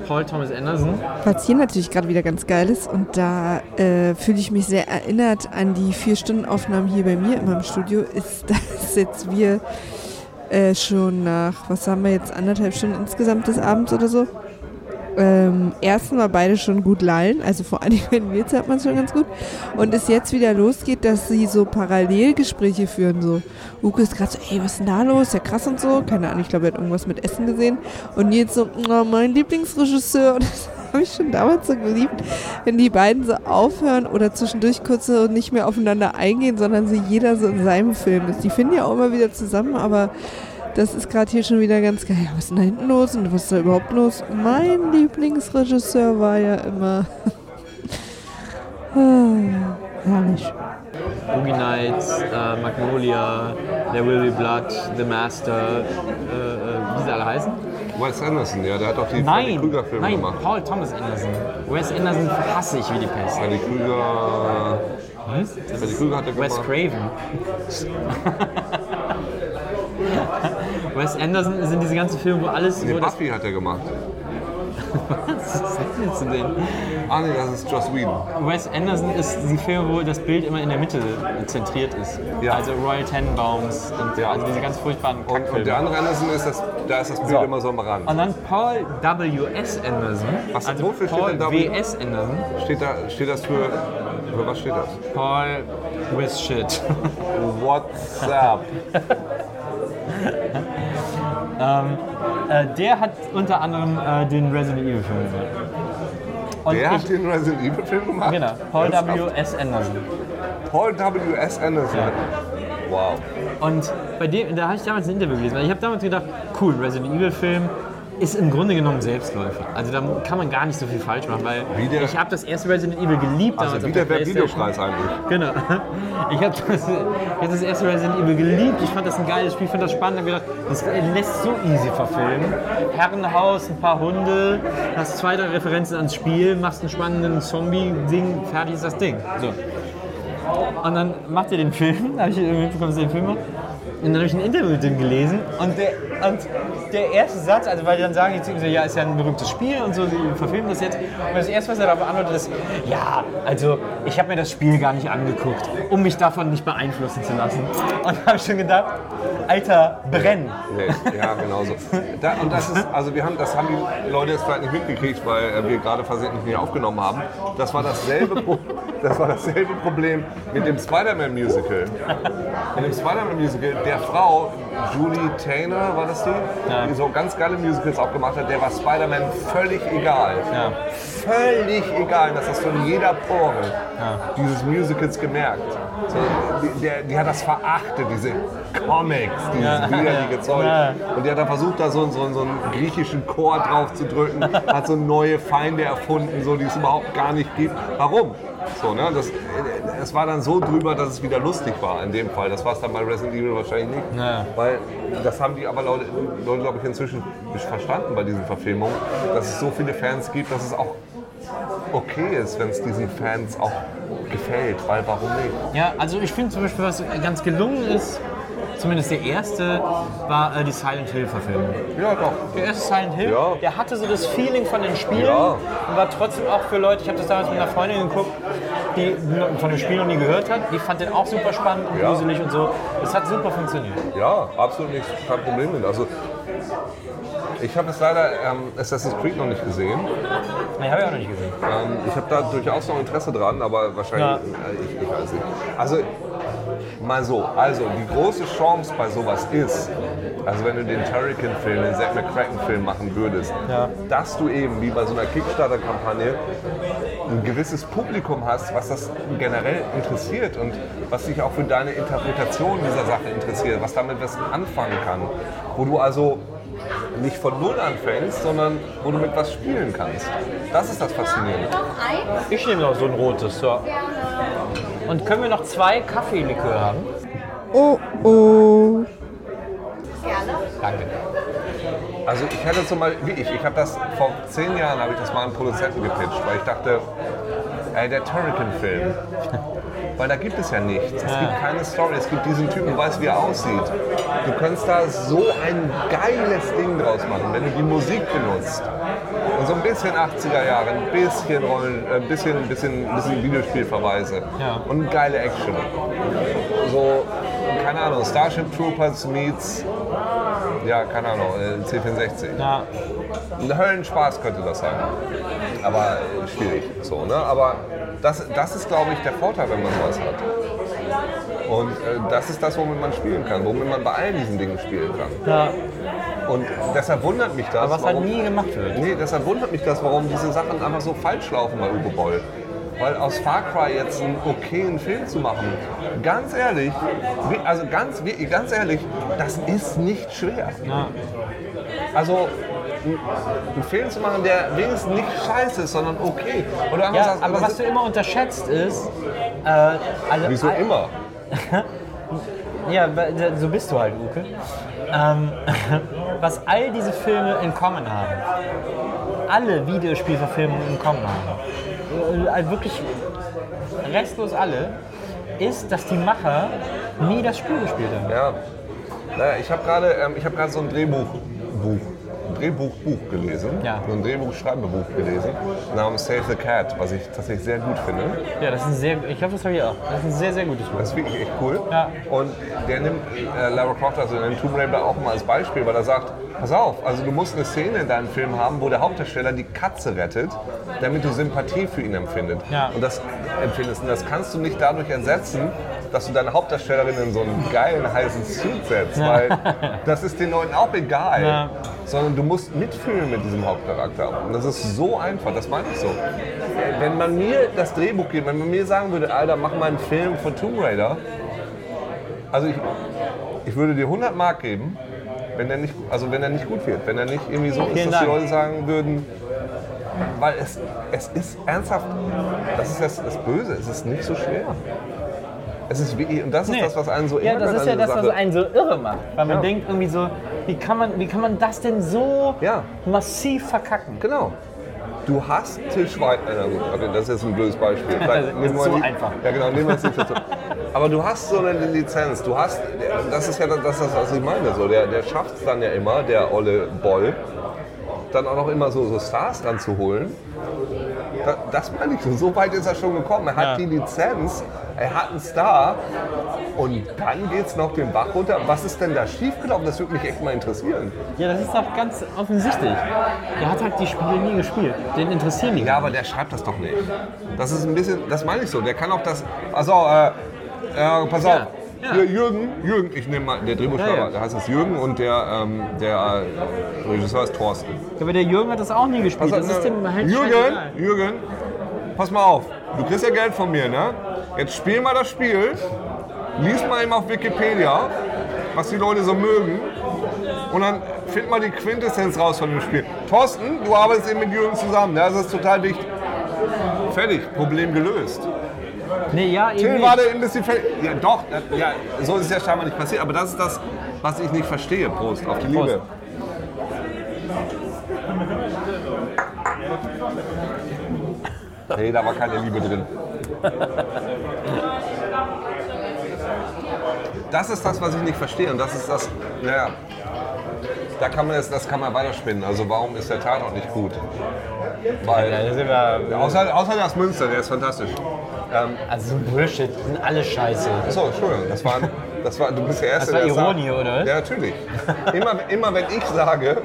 Paul Thomas Anderson. Was hier natürlich gerade wieder ganz geil ist und da äh, fühle ich mich sehr erinnert an die vier Stunden Aufnahmen hier bei mir in meinem Studio, ist, dass jetzt wir äh, schon nach, was haben wir jetzt, anderthalb Stunden insgesamt des Abends oder so, ähm, ersten Mal beide schon gut lallen, also vor Dingen bei Nils hat man es schon ganz gut. Und es jetzt wieder losgeht, dass sie so Parallelgespräche führen. So, Uke ist gerade so, ey, was ist denn da los? Ja, krass und so. Keine Ahnung, ich glaube, er hat irgendwas mit Essen gesehen. Und Nils so, oh, mein Lieblingsregisseur. Und das habe ich schon damals so geliebt, wenn die beiden so aufhören oder zwischendurch kurz so nicht mehr aufeinander eingehen, sondern sie jeder so in seinem Film ist. Die finden ja auch immer wieder zusammen, aber das ist gerade hier schon wieder ganz geil. Was ist denn da hinten los und was ist da überhaupt los? Mein Lieblingsregisseur war ja immer. ah, herrlich. Boogie Nights, äh, Magnolia, There Will Be Blood, The Master, äh, äh, wie sie alle heißen. Wes Anderson, ja, der hat auch die Freddy Nein, Krüger-Filme nein, gemacht. Paul Thomas Anderson. Wes Anderson hasse ich wie die Pest. Freddy Krüger. Was? Freddy Krüger hat er Wes gemacht. Craven. Wes Anderson sind diese ganzen Filme, wo alles Nee, wo das, Buffy hat er gemacht. was ist denn zu sehen? Ah, nee, das ist Joss Whedon. Wes Anderson ist die Filme, wo das Bild immer in der Mitte zentriert ist. Ja. Also Royal Tenenbaums und ja, also diese ganz furchtbaren Und, und der andere Anderson ist das, da ist das Bild So. immer so am Rand. Und dann Paul W.S. Anderson. Was- also wofür steht Paul denn W? W.S. Anderson. Steht, da, steht das für. Für was steht das? Paul with shit. What's up? äh, der hat unter anderem äh, den Resident Evil Film gemacht. Und Der ich, hat den Resident Evil Film gemacht? Genau, Paul? W.S. Anderson. Paul W.S. Anderson. Ja. Wow. Und bei dem, da habe ich damals ein Interview gelesen. Ich habe damals gedacht, cool, Resident Evil Film ist im Grunde genommen Selbstläufer. Also da kann man gar nicht so viel falsch machen, weil der- ich habe das erste Resident Evil geliebt Also wie der Playstation. Videopreis eigentlich. Genau. Ich habe das, hab das erste Resident Evil geliebt. Ich fand das ein geiles Spiel, ich fand das spannend. Ich habe gedacht, das lässt so easy verfilmen. Herrenhaus, ein paar Hunde, hast zwei, drei Referenzen ans Spiel, machst einen spannenden Zombie-Ding, fertig ist das Ding. So. Und dann macht er den Film, habe ich irgendwie mitbekommen, dass er den Film macht. Und dann habe ich ein Interview mit dem gelesen und der, und der erste Satz, also weil die dann sagen, jetzt, so, ja, ist ja ein berühmtes Spiel und so, sie verfilmen das jetzt. Und das erste, was er darauf antwortet, ist, ja, also ich habe mir das Spiel gar nicht angeguckt, um mich davon nicht beeinflussen zu lassen. Und habe schon gedacht, Alter, brenn. Ja, genau so. Da, und das ist, also wir haben, das haben die Leute jetzt vielleicht nicht mitgekriegt, weil äh, wir gerade versehentlich nicht aufgenommen haben. Das war dasselbe, das war dasselbe Problem mit dem Spider-Man-Musical. Mit dem Spider-Man-Musical, der Frau, Julie Taylor, war das die? Ja. Die so ganz geile Musicals auch gemacht hat, der war Spider-Man völlig egal. Ja. Völlig egal. Das hast du in jeder Pore dieses Musicals gemerkt. So, die, der, die hat das verachtet, diese Comics, dieses Ja. widerliche Zeug. Ja. Und die hat dann versucht, da so, so, so einen griechischen Chor drauf zu drücken, hat so neue Feinde erfunden, so, die es überhaupt gar nicht gibt. Warum? So, ne? das, es war dann so drüber, dass es wieder lustig war in dem Fall. Das war es dann bei Resident Evil wahrscheinlich nicht. Ja. Weil das haben die aber Leute, Leute glaube ich, inzwischen verstanden bei diesen Verfilmungen, dass es so viele Fans gibt, dass es auch okay ist, wenn es diesen Fans auch gefällt. Weil warum nicht? Ja, also ich finde zum Beispiel, was ganz gelungen ist, zumindest der erste, war äh, die Silent Hill Verfilmung. Ja, doch. Der erste Silent Hill, Ja. der hatte so das Feeling von den Spielen Ja. und war trotzdem auch für Leute, ich habe das damals mit einer Freundin geguckt, die von dem Spiel noch nie gehört hat, die fand den auch super spannend und Ja. gruselig und so. Es hat super funktioniert. Ja, absolut nicht, kein Problem mit. Also, ich habe es leider ähm, Assassin's Creed noch nicht gesehen. Nee, habe ich auch noch nicht gesehen. Ähm, ich habe da durchaus noch Interesse dran, aber wahrscheinlich, Ja. äh, ich, ich weiß nicht. Also, Mal so, also die große Chance bei sowas ist, also wenn du den Turrican-Film, den Zack McCracken-Film machen würdest, Ja. dass du eben wie bei so einer Kickstarter-Kampagne ein gewisses Publikum hast, was das generell interessiert und was sich auch für deine Interpretation dieser Sache interessiert, was damit was anfangen kann. Wo du also nicht von Null anfängst, sondern wo du mit was spielen kannst. Das ist das Faszinierende. Ich nehme noch so ein rotes. So. Und können wir noch zwei Kaffeelikör haben? Oh, oh. Gerne. Danke. Also ich hatte zum Beispiel, wie ich, ich habe das vor zehn Jahren habe ich das mal einem Produzenten gepitcht, weil ich dachte, ey, der Turrican-Film, weil da gibt es ja nichts. Es gibt keine Story, es gibt diesen Typen, du weißt, wie er aussieht. Du könntest da so ein geiles Ding draus machen, wenn du die Musik benutzt. Und so ein bisschen 80er Jahre, ein bisschen Rollen, ein bisschen, ein bisschen, ein bisschen Videospielverweise. Ja. Und geile Action. So, keine Ahnung, Starship Troopers meets, ja, keine Ahnung, äh, C64. Ja. Ein Höllenspaß könnte das sein. Aber äh, schwierig. So, ne? Aber das, das ist, glaube ich, der Vorteil, wenn man sowas hat. Und äh, das ist das, womit man spielen kann, womit man bei allen diesen Dingen spielen kann. ja. Und deshalb wundert mich das. Aber was halt warum- nie gemacht wird. Nee, deshalb wundert mich das, warum diese Sachen einfach so falsch laufen bei Uwe Boll. Weil aus Far Cry jetzt einen okayen Film zu machen, ganz ehrlich, also ganz, ganz ehrlich, das ist nicht schwer. Ja. Also ein- einen Film zu machen, der wenigstens nicht scheiße ist, sondern okay. Oder Ja, sagst, aber was du immer unterschätzt ist, äh, alle, Wieso immer? Ja, weil- so bist du halt, Uke. Ähm, was all diese Filme in Common haben, alle Videospielverfilmungen in Common haben, äh, also wirklich restlos alle, ist, dass die Macher nie das Spiel gespielt haben. Ja. Naja, ich habe gerade ähm, hab so ein Drehbuch, Buch, Drehbuchbuch gelesen. Ja. So ein Drehbuchschreibebuch gelesen namens Save the Cat, was ich tatsächlich sehr gut finde. Ja, das ist ein sehr, ich glaube, das habe ich auch. Das ist ein sehr, sehr gutes Buch. Das ist wirklich echt cool. Ja. Und der nimmt äh, Lara Croft, also den Tomb Raider, auch mal als Beispiel, weil er sagt, pass auf, also du musst eine Szene in deinem Film haben, wo der Hauptdarsteller die Katze rettet, damit du Sympathie für ihn empfindet. Ja. Und das empfindest. Und das kannst du nicht dadurch ersetzen, dass du deine Hauptdarstellerin in so einen geilen, heißen Suit setzt, weil das ist den Leuten auch egal. Ja. Sondern du musst mitfühlen mit diesem Hauptcharakter. Und das ist so einfach, das meine ich so. Wenn man mir das Drehbuch gibt, wenn man mir sagen würde, Alter, mach mal einen Film von Tomb Raider, also ich, ich würde dir 100 Mark geben, wenn der nicht, also wenn er nicht gut wird, wenn er nicht irgendwie so ist, Vielen dass die Dank. Leute sagen würden, weil es, es ist ernsthaft, das ist das, das Böse, es ist nicht so schwer. Es ist wie, und das ist Nee. das, was einen so Ja, ärgert das ist ja das, was Sache. einen so irre macht. Weil man Ja. denkt irgendwie so, wie kann man, wie kann man das denn so Ja. massiv verkacken? Genau. Du hast Til Schweiger. Na gut, okay, das ist jetzt ein blödes Beispiel. Das ist zu die- einfach. Ja, genau, nehmen wir es nicht dazu. Aber du hast so eine Lizenz. Du hast, das ist ja das, das was ich meine. So, der der schafft es dann ja immer, der Olle Boll, dann auch noch immer so, so Stars ranzuholen. Da, das meine ich. So weit ist er schon gekommen. Er hat Ja. die Lizenz, er hat einen Star. Und dann geht es noch den Bach runter. Was ist denn da schiefgelaufen? Das würde mich echt mal interessieren. Ja, das ist doch ganz offensichtlich. Der hat halt die Spiele nie gespielt. Den interessieren die. Ja, aber der schreibt das doch nicht. Das ist ein bisschen, das meine ich so. Der kann auch das. Also, äh, äh, pass auf. Ja, ja. Jürgen, Jürgen, ich nehme mal, der Drehbuchschreiber, Ja, ja. der heißt jetzt Jürgen und der, ähm, der äh, Regisseur ist Thorsten. Aber der Jürgen hat das auch nie gespielt. Das ist dem halt Jürgen. Jürgen, pass mal auf. Du kriegst ja Geld von mir, ne? Jetzt spiel mal das Spiel, lies mal eben auf Wikipedia, was die Leute so mögen. Und dann find mal die Quintessenz raus von dem Spiel. Thorsten, du arbeitest eben mit Jürgen zusammen, ne? das ist total wichtig. Fertig, Problem gelöst. Nee, ja, eben Till war der fertig. Ja, doch, das, ja, so ist es ja scheinbar nicht passiert. Aber das ist das, was ich nicht verstehe. Prost, auf die Liebe. Prost. Nee, da war keine Liebe drin. Das ist das, was ich nicht verstehe. Und das ist das, naja, da kann man jetzt, das kann man weiterspinnen. Also warum ist der Tatort nicht gut? Weil, Ja, da außer, außer das Münster, der ist fantastisch. Ähm, also so ein Bullshit, die sind alle scheiße. Achso, Entschuldigung, das war, das war, du bist der Erste, Das war der sagt- Ironie, oder was? Ja, natürlich. Immer, immer wenn ich sage,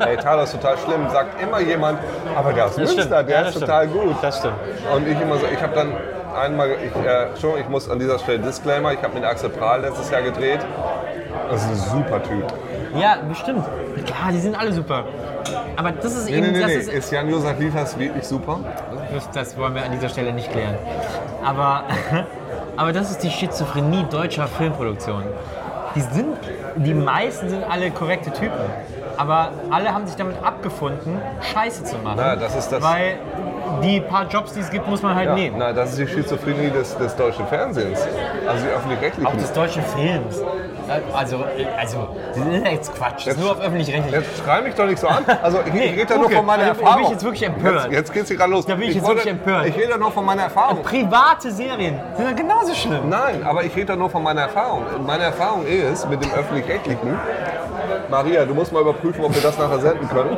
ey, Talos ist total schlimm, sagt immer jemand, aber der Das Münster, stimmt. der Ja, ist das total stimmt. gut. Das stimmt. Und ich immer so, ich habe dann einmal, ich, äh, Entschuldigung, ich muss an dieser Stelle Disclaimer, ich habe mit Axel Prahl letztes Jahr gedreht. Das ist ein super Typ. Ja, bestimmt. Klar, die sind alle super. Aber das ist Nee, eben, nee, nee, das nee. ist, Ist Jan-Josef Liefers wirklich super? Das, das wollen wir an dieser Stelle nicht klären. Aber, aber das ist die Schizophrenie deutscher Filmproduktion. Die, sind, die meisten sind alle korrekte Typen. Aber alle haben sich damit abgefunden, Scheiße zu machen. Ja, das ist das- Weil die paar Jobs, die es gibt, muss man halt Ja, nehmen. na, das ist die Schizophrenie des, des deutschen Fernsehens. Also die Auch öffentlich-rechtlichen. des deutschen Films. Also, also, das ist jetzt Quatsch. Das ist nur auf öffentlich-rechtlich. Jetzt schrei mich doch nicht so an. Also ich, Nee, ich rede ja nur von meiner Also, da bin Erfahrung. ich jetzt wirklich empört. Jetzt, jetzt geht's hier gerade los. Da bin ich jetzt wollte- wirklich empört. Ich rede ja nur von meiner Erfahrung. Private Serien sind ja genauso schlimm. Nein, aber ich rede da nur von meiner Erfahrung. Meine Erfahrung ist mit dem öffentlich-rechtlichen. Maria, du musst mal überprüfen, ob wir das nachher senden können.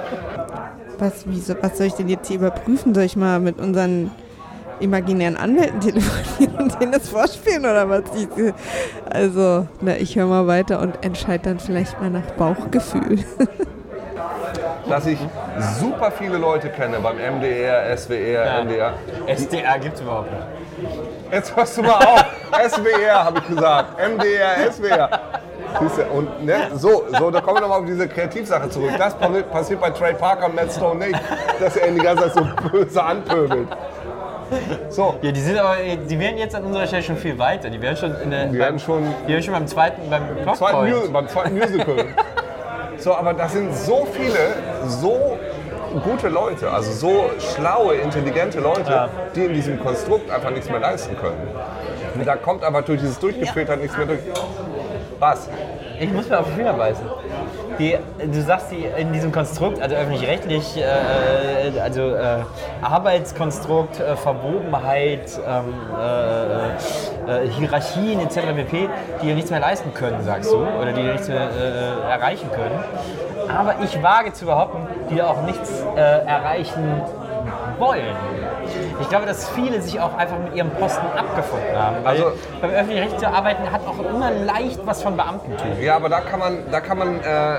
Was, wieso, was soll ich denn jetzt hier überprüfen? Soll ich mal mit unseren imaginären Anwälten telefonieren und denen das vorspielen oder was? Also, na, ich höre mal weiter und entscheide dann vielleicht mal nach Bauchgefühl. Dass ich super viele Leute kenne beim MDR, SWR, Ja. NDR. SDR gibt es überhaupt nicht. Jetzt hörst du mal auf. SWR habe ich gesagt. MDR, SWR. Und ne, so, so, da kommen wir nochmal auf diese Kreativsache zurück. Das passi- passiert bei Trey Parker und Matt Stone nicht, dass er ihn die ganze Zeit so böse anpöbelt. So, Ja, die sind aber, die wären jetzt an unserer Stelle schon viel weiter. Die wären schon in der, die werden schon die wären schon beim zweiten, beim zweiten. Mu beim zweiten Musical. So, aber das sind so viele, so gute Leute, also so schlaue, intelligente Leute, Ja. die in diesem Konstrukt einfach nichts mehr leisten können. Und da kommt aber durch dieses Durchgefiltert nichts mehr durch. Was? Ich muss mir auf die Finger beißen. Die, du sagst, die in diesem Konstrukt, also öffentlich-rechtlich, äh, also äh, Arbeitskonstrukt, äh, Verwobenheit, ähm, äh, äh, Hierarchien etc. pp., die ja nichts mehr leisten können, sagst du, oder die nichts mehr äh, erreichen können. Aber ich wage zu behaupten, die auch nichts äh, erreichen wollen. Ich glaube, dass viele sich auch einfach mit ihrem Posten abgefunden haben. Also- beim öffentlich-rechtlichen zu arbeiten hat auch immer leicht was von Beamtentum. Ja, aber da kann man, da kann man, äh,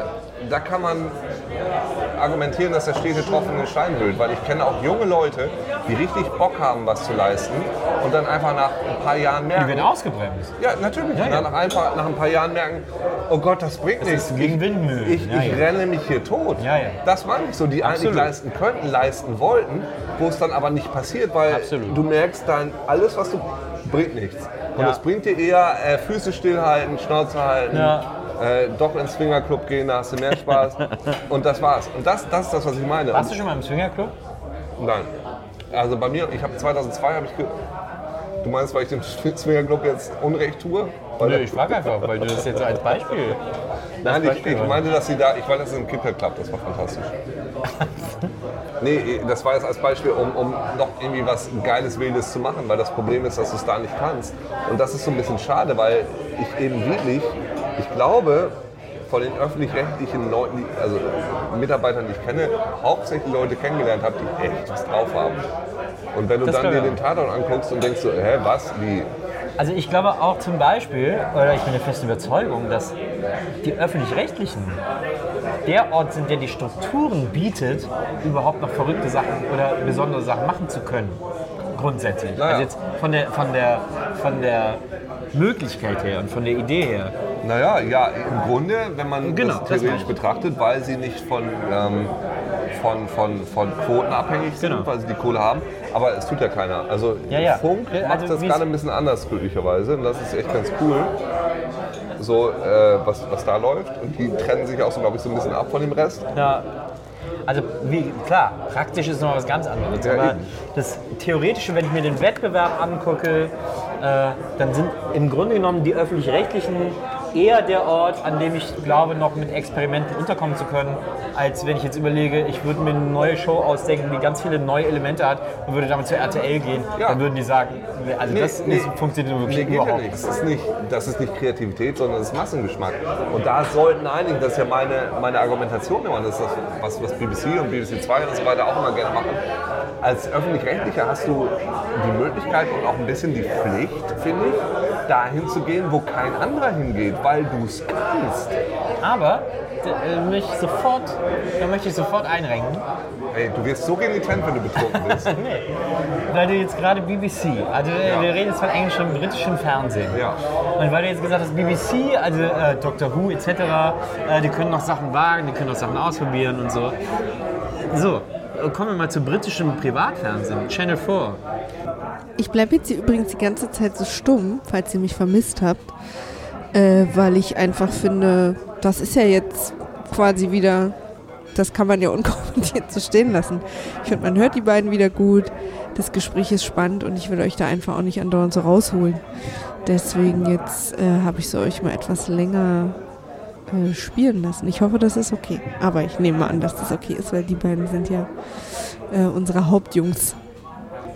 da kann man argumentieren, dass der stete Tropfen den Stein hüllt, weil ich kenne auch junge Leute, die richtig Bock haben, was zu leisten und dann einfach nach ein paar Jahren Die merken, werden ausgebremst. ja natürlich, Ja, ja. Nach, ein paar, nach ein paar Jahren merken, oh Gott, das bringt nichts. ist gegen Windmühlen. Ich, Ja, ich ja. renne mich hier tot. Ja, ja. Das meine ich so, die eigentlich Absolut. leisten könnten, leisten wollten, wo es dann aber nicht passiert, weil Absolut. du merkst dann, alles, was du bringt nichts. Und es bringt dir eher äh, Füße stillhalten, Schnauze halten, Ja. Äh, doch ins Swingerclub gehen, da hast du mehr Spaß. und das war's. Und das, das ist das, was ich meine. Warst du schon mal im Swingerclub? Nein. Also bei mir, ich habe 2002 habe ich ge Du meinst, weil ich dem Swingerclub jetzt Unrecht tue? Weil Nö, ich frage einfach, weil du das jetzt als Beispiel. Nein, ich, Beispiel ich meinte, dass sie da, ich war das im Kicker Club, das war fantastisch. nee, das war jetzt als Beispiel, um, um noch irgendwie was Geiles, Wildes zu machen, weil das Problem ist, dass du es da nicht kannst. Und das ist so ein bisschen schade, weil ich eben wirklich, ich glaube, von den öffentlich-rechtlichen Leuten, also Mitarbeitern, die ich kenne, hauptsächlich Leute kennengelernt habe, die echt was drauf haben. Und wenn du Das dann dir den Tatort anguckst und denkst so, hä, was, wie, Also ich glaube auch zum Beispiel, oder ich bin der festen Überzeugung, dass die öffentlich-rechtlichen der Ort sind, der die Strukturen bietet, überhaupt noch verrückte Sachen oder besondere Sachen machen zu können. Grundsätzlich. Naja. Also jetzt von der, von, der, von der Möglichkeit her und von der Idee her. Naja, ja, im Grunde, wenn man Genau, das das theoretisch ich. betrachtet, weil sie nicht von, ähm, von, von, von Quoten abhängig sind, Genau. weil sie die Kohle haben. Aber es tut ja keiner. Also Ja, ja. Funk Ja, macht also das gerade ein bisschen anders, glücklicherweise. Und das ist echt ganz cool. So, äh, was, was da läuft. Und die trennen sich auch so, glaube ich, so ein bisschen ab von dem Rest. Ja. Also wie, klar, praktisch ist noch was ganz anderes. Ja, aber eben. das Theoretische, wenn ich mir den Wettbewerb angucke, äh, dann sind im Grunde genommen die öffentlich-rechtlichen eher der Ort, an dem ich glaube, noch mit Experimenten unterkommen zu können, als wenn ich jetzt überlege, ich würde mir eine neue Show ausdenken, die ganz viele neue Elemente hat und würde damit zur RTL gehen. Ja. Dann würden die sagen, also Nee, das, nee. funktioniert wirklich Nee, ja überhaupt nicht. nicht. Das ist nicht. Das ist nicht Kreativität, sondern das ist Massengeschmack. Und da sollten einige, das ist ja meine, meine Argumentation immer, das ist das, was, was BBC und BBC 2 und so weiter auch immer gerne machen. Als Öffentlich-Rechtlicher hast du die Möglichkeit und auch ein bisschen die Pflicht, finde ich, dahin zu gehen, wo kein anderer hingeht. Weil du es kannst. Aber äh, mich sofort, da möchte ich sofort einrenken, Ey, du wirst so renitent, wenn du betrunken bist. weil du jetzt gerade BBC, also äh, wir reden jetzt von englischem, britischem Fernsehen. Ja. Und weil du jetzt gesagt hast, BBC, also äh, Doctor Who etc., äh, die können noch Sachen wagen, die können noch Sachen ausprobieren und so. So, äh, kommen wir mal zu britischem Privatfernsehen, Channel 4. Ich bleibe jetzt hier übrigens die ganze Zeit so stumm, falls ihr mich vermisst habt, äh, weil ich einfach finde, das ist ja jetzt quasi wieder, das kann man ja unkommentiert so stehen lassen. Ich finde, man hört die beiden wieder gut, das Gespräch ist spannend und ich will euch da einfach auch nicht andauernd so rausholen. Deswegen jetzt äh, habe ich so euch mal etwas länger äh, spielen lassen. Ich hoffe, das ist okay. Aber ich nehme mal an, dass das okay ist, weil die beiden sind ja äh, unsere Hauptjungs.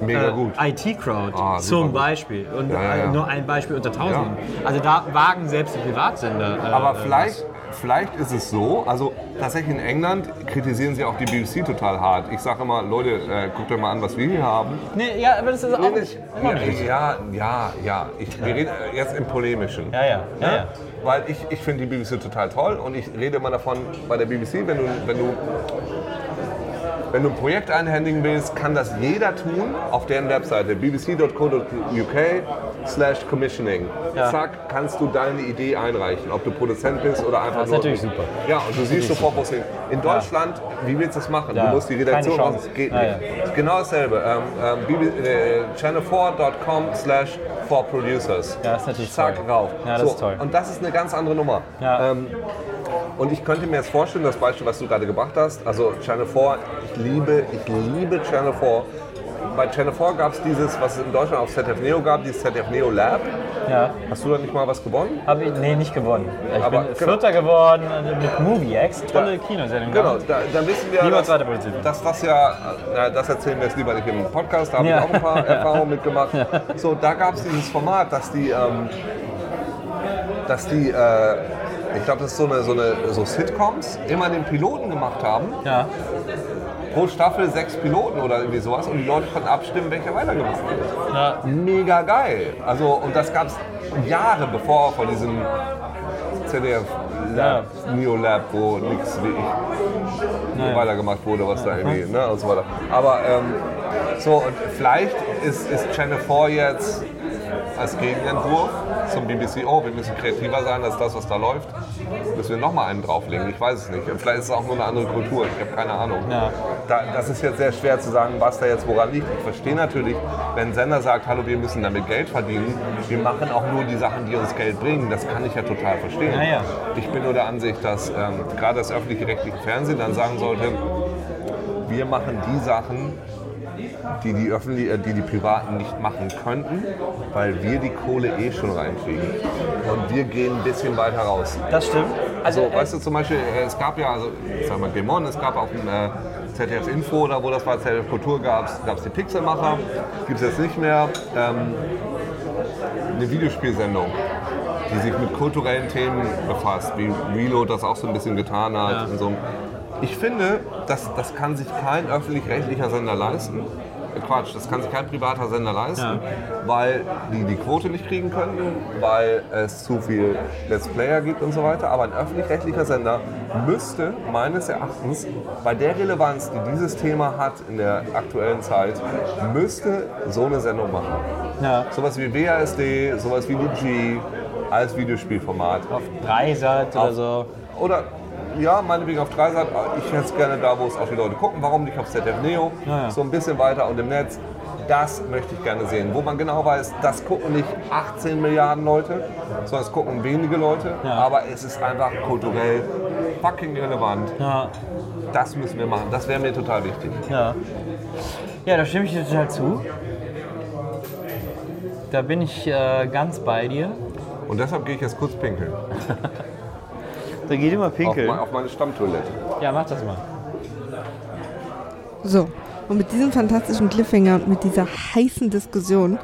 Mega gut. IT-Crowd Ah, zum. Beispiel. Und Ja, ja, äh, nur ein Beispiel unter Tausenden. Also da wagen selbst die Privatsender. Äh, Aber äh, vielleicht, vielleicht ist es so, also tatsächlich in England kritisieren sie auch die BBC total hart. Ich sage immer, Leute, äh, guckt euch mal an, was wir hier haben. Nee, ja, aber das ist auch nicht. Ja, ja, ja. Ich, Wir reden jetzt im Polemischen. Ja, ja, ja, ja. Weil ich, ich finde die BBC total toll und ich rede immer davon, bei der BBC, wenn du, wenn du, wenn du ein Projekt einhändigen willst, kann das jeder tun auf deren Webseite bbc.co.uk slash commissioning. Ja. Zack, kannst du deine Idee einreichen, ob du Produzent bist oder einfach Das ist nur... natürlich super. Ja, und du siehst sofort, wo es hin. In Deutschland, wie willst du das machen? Ja, Du musst die Redaktion aus, geht Ja, nicht. ja. Ist Genau dasselbe. Ähm, ähm, äh, channel4.com slash for producers. Ja, das ist natürlich Zack, toll. rauf. Ja, das ist toll. Und das ist eine ganz andere Nummer. Ja. Ähm, und ich könnte mir jetzt vorstellen, das Beispiel, was du gerade gebracht hast, also Channel 4, ich liebe, ich liebe Channel 4. Bei Channel 4 gab es dieses, was es in Deutschland auf ZDF Neo gab, dieses ZDF Neo Lab. Ja. Hast du da nicht mal was gewonnen? Hab ich, nee, nicht gewonnen. Ich Aber bin genau. Vierter geworden äh, mit Movie X. Tolle Kinosendung. Genau, da, da wissen wir, Niemals dass, dass das ja, na, das erzählen wir jetzt lieber nicht im Podcast, da habe Ja. ich auch ein paar Erfahrungen mitgemacht. So, da gab es dieses Format, dass die, ähm, dass die, äh, ich glaube, das ist so eine, so eine so Sitcoms, immer den Piloten gemacht haben. Ja. Pro Staffel sechs Piloten oder irgendwie sowas und die Leute konnten abstimmen, welcher weitergemacht wird. ja. Mega geil. Also, und das gab es Jahre bevor von diesem ZDF Lab, Neo Lab, wo nichts wie ich weitergemacht wurde, was da irgendwie, ne, und so weiter. Aber ähm, so, und vielleicht ist, ist Channel 4 jetzt als Gegenentwurf zum BBC, oh, wir müssen kreativer sein als das, was da läuft. Müssen wir nochmal einen drauflegen? Ich weiß es nicht. Vielleicht ist es auch nur eine andere Kultur. Ich habe keine Ahnung. Ja. Da, das ist jetzt sehr schwer zu sagen, was da jetzt woran liegt. Ich verstehe natürlich, wenn ein Sender sagt, hallo, wir müssen damit Geld verdienen, wir machen auch nur die Sachen, die uns Geld bringen. Das kann ich ja total verstehen. Ja, ja. Ich bin nur der Ansicht, dass ähm, gerade das öffentlich-rechtliche Fernsehen dann sagen sollte, wir machen die Sachen, die die, öffentlich, äh, die die Privaten nicht machen könnten, weil wir die Kohle eh schon reinkriegen. Und wir gehen ein bisschen weiter raus. Das stimmt. Also, So, weißt du, zum Beispiel, äh, es gab ja, also, ich sag mal, Game On, es gab auch ein äh, ZDF Info, oder wo das war, ZDF Kultur, gab es die Pixelmacher, gibt es jetzt nicht mehr. Ähm, eine Videospielsendung, die sich mit kulturellen Themen befasst, wie Reload das auch so ein bisschen getan hat. Ja. So. Ich finde, das, das kann sich kein öffentlich-rechtlicher Sender leisten. Äh, Quatsch, das kann sich kein privater Sender leisten, Ja. weil die die Quote nicht kriegen könnten, weil es zu viel Let's Player gibt und so weiter. Aber ein öffentlich-rechtlicher Sender müsste meines Erachtens bei der Relevanz, die dieses Thema hat in der aktuellen Zeit, müsste so eine Sendung machen. ja. Sowas wie WASD, sowas wie Luigi als Videospielformat. Auf Dreisat oder so. Oder ja, meinetwegen auf Dreisat. Ich hätte es gerne da, wo es auch die Leute gucken. Warum nicht auf ZDF Neo? Ja, ja. So ein bisschen weiter und im Netz. Das möchte ich gerne sehen. Wo man genau weiß, das gucken nicht 18 Milliarden Leute, sondern es gucken wenige Leute. Ja. Aber es ist einfach kulturell fucking relevant. Das müssen wir machen. Das wäre mir total wichtig. Ja. Ja, da stimme ich dir total zu. Da bin ich äh, ganz bei dir. Und deshalb gehe ich jetzt kurz pinkeln. Da geht immer Auf, pinkeln. mein- auf meine Stammtoilette. Ja, mach das mal. So, und mit diesem fantastischen Cliffhanger und mit dieser heißen Diskussion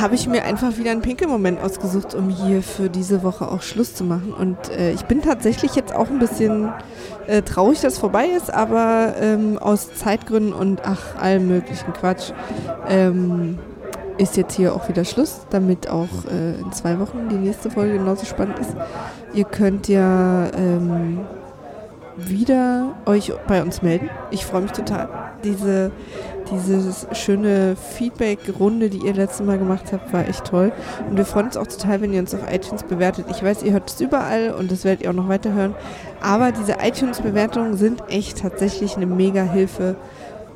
habe ich mir einfach wieder einen Pinkelmoment ausgesucht, um hier für diese Woche auch Schluss zu machen. Und äh, ich bin tatsächlich jetzt auch ein bisschen äh, traurig, dass es vorbei ist, aber ähm, aus Zeitgründen und ach, allem möglichen Quatsch ähm, ist jetzt hier auch wieder Schluss, damit auch äh, in zwei Wochen die nächste Folge genauso spannend ist. Ihr könnt ja ähm, wieder euch bei uns melden. Ich freue mich total. Diese, diese schöne Feedback-Runde, die ihr letztes Mal gemacht habt, war echt toll. Und wir freuen uns auch total, wenn ihr uns auf iTunes bewertet. Ich weiß, ihr hört es überall und das werdet ihr auch noch weiter hören. Aber diese iTunes-Bewertungen sind echt tatsächlich eine mega Hilfe,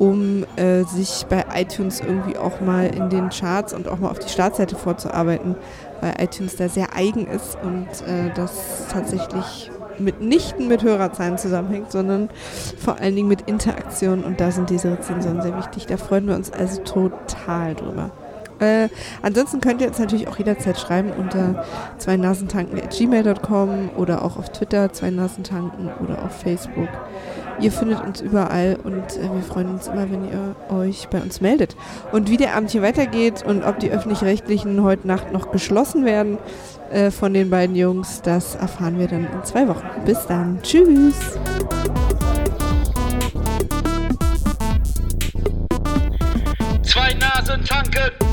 um äh, sich bei iTunes irgendwie auch mal in den Charts und auch mal auf die Startseite vorzuarbeiten, weil iTunes da sehr eigen ist und äh, das tatsächlich mitnichten mit Hörerzahlen zusammenhängt, sondern vor allen Dingen mit Interaktion und da sind diese Rezensionen sehr wichtig. Da freuen wir uns also total drüber. Äh, ansonsten könnt ihr uns natürlich auch jederzeit schreiben unter zweinasentanken.gmail.com oder auch auf Twitter zweinasentanken oder auf Facebook. Ihr findet uns überall und äh, wir freuen uns immer, wenn ihr euch bei uns meldet. Und wie der Abend hier weitergeht und ob die öffentlich-rechtlichen heute Nacht noch geschlossen werden äh, von den beiden Jungs, das erfahren wir dann in zwei Wochen. Bis dann. Tschüss. Zwei Nasen tanken.